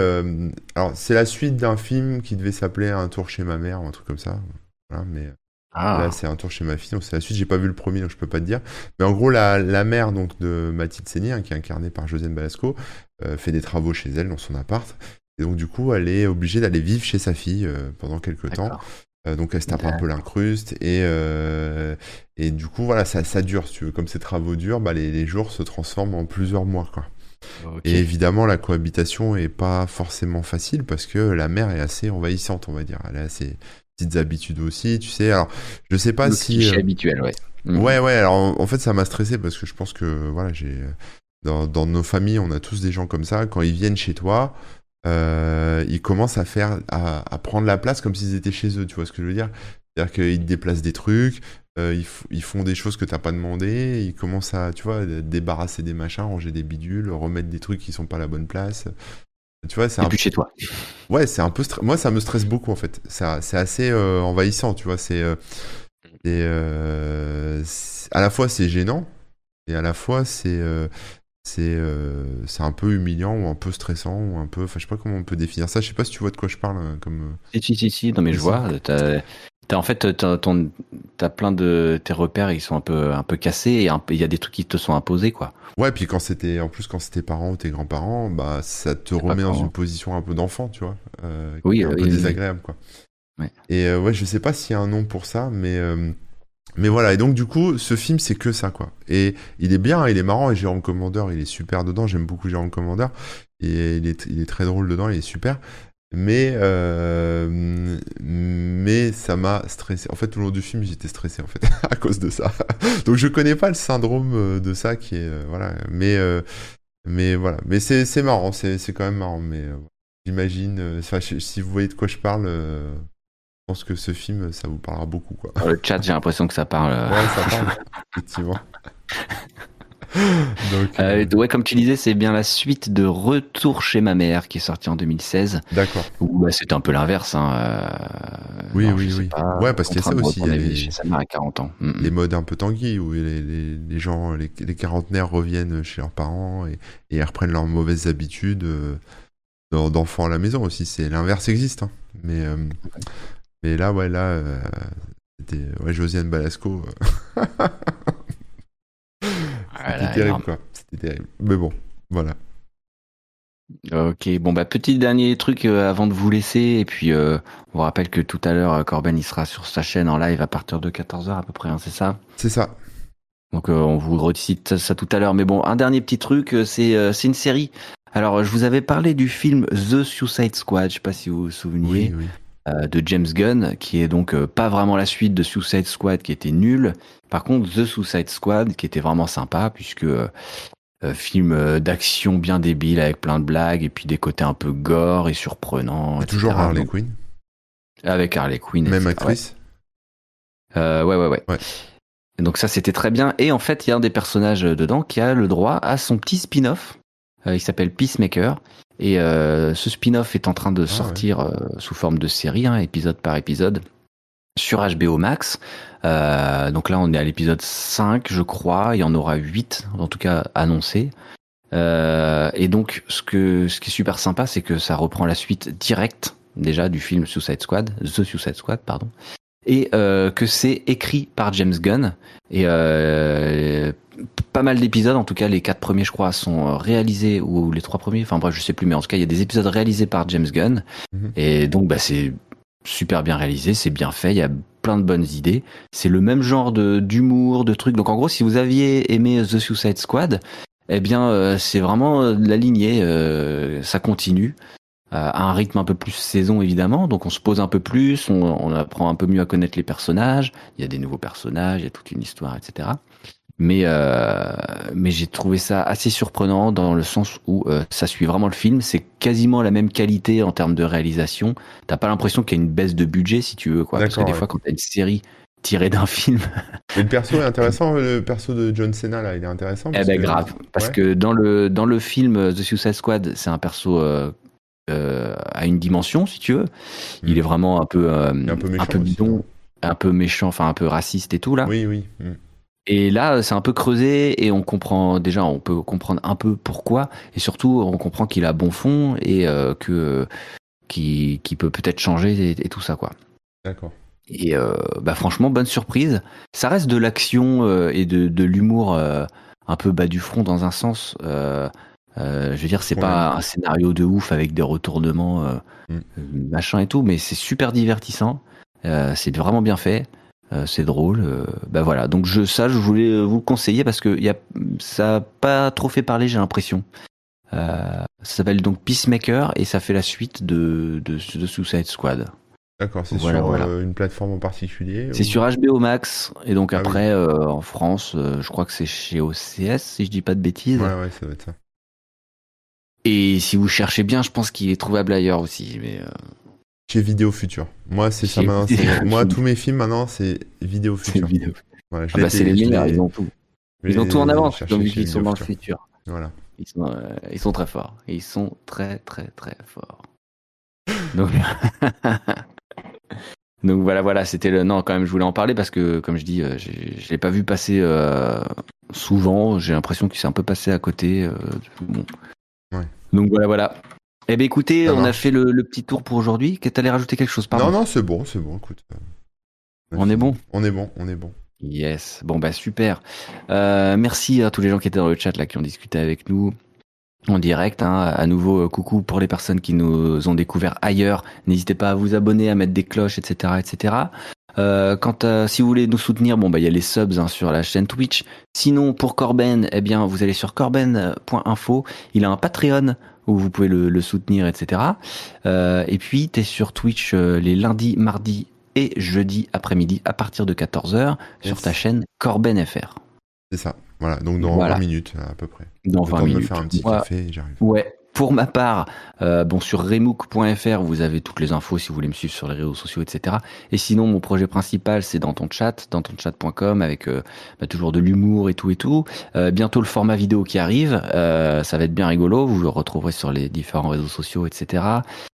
alors c'est la suite d'un film qui devait s'appeler Un tour chez ma mère ou un truc comme ça. Voilà, mais ah. Là, c'est un tour chez ma fille, donc c'est la suite. J'ai pas vu le premier, donc je peux pas te dire. Mais en gros, la, la mère donc de Mathilde Seigné, hein, qui est incarnée par Josiane Balasco, euh, fait des travaux chez elle dans son appart. Et donc, du coup, elle est obligée d'aller vivre chez sa fille euh, pendant quelques temps. Euh, donc, elle se tape un peu l'incruste. Et, et du coup, voilà, ça, ça dure, si tu veux. Comme ces travaux durent, bah, les, les jours se transforment en plusieurs mois, quoi. Et évidemment, la cohabitation est pas forcément facile parce que la mère est assez envahissante, on va dire. Elle est assez petites habitudes aussi, tu sais. Alors, je sais pas si. Euh... habituel, ouais. Mhm. Ouais, ouais. Alors, en, fait, ça m'a stressé parce que je pense que, voilà, j'ai. Dans, dans, nos familles, on a tous des gens comme ça. Quand ils viennent chez toi, euh, ils commencent à faire, à, à, prendre la place comme s'ils étaient chez eux. Tu vois ce que je veux dire? C'est-à-dire qu'ils déplacent des trucs, euh, ils, ils, font des choses que t'as pas demandé, ils commencent à, tu vois, débarrasser des machins, ranger des bidules, remettre des trucs qui sont pas à la bonne place. Tu vois, c'est un... chez toi. Ouais, c'est un peu moi ça me stresse beaucoup en fait. C'est assez euh, envahissant, tu vois. C'est euh, euh, à la fois c'est gênant et à la fois c'est c'est c'est un peu humiliant ou un peu stressant ou un peu. Enfin, je sais pas comment on peut définir ça. Je sais pas si tu vois de quoi je parle comme. Si si si, non mais je vois en fait, t'as plein de tes repères, ils sont un peu un peu cassés et il y a des trucs qui te sont imposés, quoi. Ouais, puis quand c'était en plus quand c'était parents ou tes grands-parents, bah ça te remet dans une position un peu d'enfant, tu vois. Euh, oui, un peu désagréable, quoi. Et euh, ouais, je sais pas s'il y a un nom pour ça, mais euh, mais voilà. Et donc du coup, ce film c'est que ça, quoi. Et il est bien, il est marrant. Et Jérôme Commandeur, il est super dedans. J'aime beaucoup Jérôme Commandeur. Et il est, il est très drôle dedans, il est super. Mais, euh, mais ça m'a stressé. En fait, tout le long du film, j'étais stressé en fait à cause de ça. Donc je connais pas le syndrome euh, de ça qui est voilà. Mais mais voilà. Mais c'est c'est marrant. C'est c'est quand même marrant. Mais j'imagine. si vous voyez de quoi je parle. Je pense que ce film, ça vous parlera beaucoup. Quoi. le chat, j'ai l'impression que ça parle. Ouais, ça parle, effectivement. Donc, euh, euh... ouais, comme tu disais, c'est bien la suite de Retour chez ma mère qui est sortie en 2016. D'accord. Bah, c'était un peu l'inverse. Hein. Euh, oui, oui, oui. ouais, parce qu'il y a ça aussi. Il y a les, chez sa mère à 40 ans. Mm, mm. Les modes un peu tanguy où les, les, les gens, les, quarantenaires reviennent chez leurs parents et, et reprennent leurs mauvaises habitudes euh, d'enfants à la maison aussi. C'est l'inverse existe, hein. mais mais là, ouais, là, c'était ouais, Josiane Balasco. C'était terrible, quoi. C'était terrible. Mais bon, voilà. Ok, bon bah petit dernier truc euh, avant de vous laisser et puis euh, on vous rappelle que tout à l'heure euh, Corben il sera sur sa chaîne en live à partir de 14h à peu près, hein, c'est ça? C'est ça. Donc on vous recite ça tout à l'heure, mais bon un dernier petit truc, c'est c'est une série. Alors je vous avais parlé du film The Suicide Squad, je sais pas si vous vous souveniez. Oui, oui. Euh, de James Gunn, qui est donc euh, pas vraiment la suite de Suicide Squad qui était nul. Par contre, The Suicide Squad qui était vraiment sympa puisque euh, film d'action bien débile avec plein de blagues et puis des côtés un peu gore et surprenants. toujours Harley Quinn. Avec Harley Quinn. Même actrice. Ouais. ouais, ouais, ouais. Donc ça c'était très bien. Et en fait, il y a un des personnages dedans qui a le droit à son petit spin-off. il s'appelle Peacemaker. Et euh, ce spin-off est en train de ah sortir euh, sous forme de série, hein, épisode par épisode, sur HBO Max. Euh, donc là, on est à l'épisode 5, je crois. Il y en aura 8, en tout cas, annoncés. et donc, ce, que, ce qui est super sympa, c'est que ça reprend la suite directe, déjà, du film Suicide Squad, The Suicide Squad, pardon. Et que c'est écrit par James Gunn. Et pas mal d'épisodes, en tout cas les quatre premiers je crois sont euh, réalisés ou les trois premiers, enfin bref je sais plus, mais en tout cas il y a des épisodes réalisés par James Gunn mhm. et donc bah c'est super bien réalisé, c'est bien fait, il y a plein de bonnes idées, c'est le même genre de d'humour, de trucs. Donc en gros si vous aviez aimé The Suicide Squad, eh bien euh, c'est vraiment euh, la lignée, ça continue à un rythme un peu plus saison évidemment, donc on se pose un peu plus, on, on apprend un peu mieux à connaître les personnages, il y a des nouveaux personnages, il y a toute une histoire, etc. Mais, euh, mais j'ai trouvé ça assez surprenant dans le sens où euh, ça suit vraiment le film. C'est quasiment la même qualité en termes de réalisation. T'as pas l'impression qu'il y a une baisse de budget, si tu veux. Quoi. Parce que des fois, quand t'as une série tirée d'un film. Et le perso est intéressant, le perso de John Cena, là, il est intéressant. Eh ben, grave. Parce que dans le, dans le film The Suicide Squad, c'est un perso. Euh, euh, à une dimension, si tu veux. Il hmm. est vraiment un peu, euh, un peu, méchant un peu bidon, un peu méchant, enfin un peu raciste et tout là. Oui, oui. Hmm. Et là, c'est un peu creusé et on comprend déjà, on peut comprendre un peu pourquoi et surtout on comprend qu'il a bon fond et euh, que qui peut peut-être changer et, tout ça quoi. D'accord. Et euh, bah franchement, bonne surprise. Ça reste de l'action euh, et de, de l'humour un peu bas du front dans un sens. Je veux dire, c'est pas un scénario de ouf avec des retournements, mm. machin et tout, mais c'est super divertissant. c'est vraiment bien fait. Euh, c'est drôle. Euh, bah voilà. Donc je, ça, je voulais vous conseiller parce que y a, ça n'a pas trop fait parler, j'ai l'impression. Euh, ça s'appelle donc Peacemaker et ça fait la suite de, de, de Suicide Squad. D'accord, c'est sur une plateforme en particulier C'est sur HBO Max et donc ah après en France, je crois que c'est chez OCS si je dis pas de bêtises. Ouais, ouais, ça doit être ça. Et si vous cherchez bien, je pense qu'il est trouvable ailleurs aussi. Mais chez Vidéo Futur. Moi, c'est ça Moi, tous mes films maintenant, c'est Vidéo Futur. Vidéo. Voilà, ah bah, c'est les meilleurs, ils ont tout. Ils ont tout en avance, donc ils sont dans le futur. Voilà. Ils sont, euh, ils sont très forts. ils sont très, très, très forts. Donc, donc voilà, voilà, c'était le. Non, quand même, je voulais en parler parce que, comme je dis, euh, je l'ai pas vu passer euh, souvent. J'ai l'impression qu'il s'est un peu passé à côté. Bon. Ouais. Donc voilà, voilà. Eh bien, écoutez, on a fait le, petit tour pour aujourd'hui. Tu allais rajouter quelque chose, pardon? Non, non, c'est bon, c'est bon, écoute. On est bon? On est bon, on est bon. Yes, bon bah super. Euh, merci à tous les gens qui étaient dans le chat là, qui ont discuté avec nous en direct. Hein. À nouveau, euh, coucou pour les personnes qui nous ont découvert ailleurs. N'hésitez pas à vous abonner, à mettre des cloches, etc., etc. Euh, quant à, si vous voulez nous soutenir, bon bah il y a les subs hein, sur la chaîne Twitch. Sinon pour Corben, eh bien vous allez sur corben.info. Il a un Patreon où vous pouvez le, soutenir, etc. Euh, et puis tu es sur Twitch euh, les lundis, mardis et jeudi après-midi à partir de 14h sur ta chaîne Corben FR. C'est ça. Voilà, donc dans 20 minutes à peu près. Dans 20 minutes. Me faire un petit café et j'arrive. Ouais, pour ma part, euh, bon sur remook.fr, vous avez toutes les infos si vous voulez me suivre sur les réseaux sociaux, etc. Et sinon, mon projet principal, c'est dans ton chat, dans ton chat.com, avec euh, bah, toujours de l'humour et tout et tout. Euh, bientôt le format vidéo qui arrive, ça va être bien rigolo. Vous le retrouverez sur les différents réseaux sociaux, etc.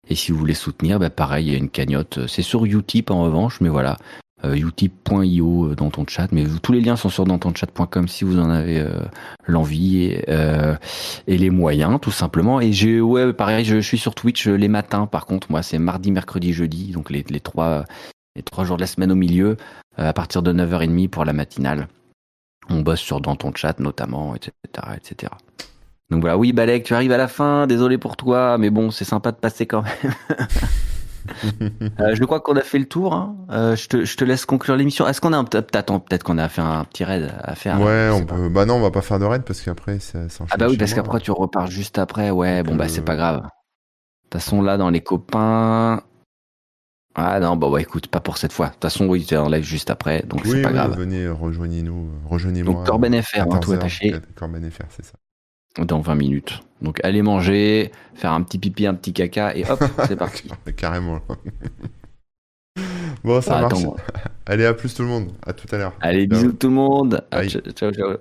Et si vous voulez soutenir, bah, pareil, il y a une cagnotte. C'est sur Utip en revanche, mais voilà, utip.io euh, dans ton chat, mais tous les liens sont sur dans ton chat.com si vous en avez euh, l'envie et, les moyens tout simplement. Et j'ai ouais pareil, je, suis sur Twitch les matins. Par contre, moi c'est mardi, mercredi, jeudi, donc les, les trois les trois jours de la semaine au milieu, à partir de 9h30 pour la matinale. On bosse sur dans ton chat notamment, etc., etc. Donc voilà, oui Balek, tu arrives à la fin, désolé pour toi, mais bon, c'est sympa de passer quand même. Euh, je crois qu'on a fait le tour. Hein. Euh, je, te, je, te, laisse conclure l'émission. Est-ce qu'on a peut-être qu'on a fait un petit raid à faire Ouais, on peut. Bah non, on va pas faire de raid parce qu'après ça, Ah bah oui, parce qu'après tu repars juste après. Ouais, bon bah c'est pas grave. De toute façon là dans les copains. Ah non, bah ouais, écoute, pas pour cette fois. De toute façon, oui, tu es en live juste après, donc c'est pas oui, grave. Venez, rejoignez-nous, rejoignez-moi. Donc Corben FR, hein, tout attaché. Corben FR, c'est ça dans 20 minutes. Donc allez manger, faire un petit pipi, un petit caca et hop, c'est parti. Carrément. bon, ça marche. Allez, à plus tout le monde. À tout à l'heure. Allez, bisous tout le monde. ciao, ciao.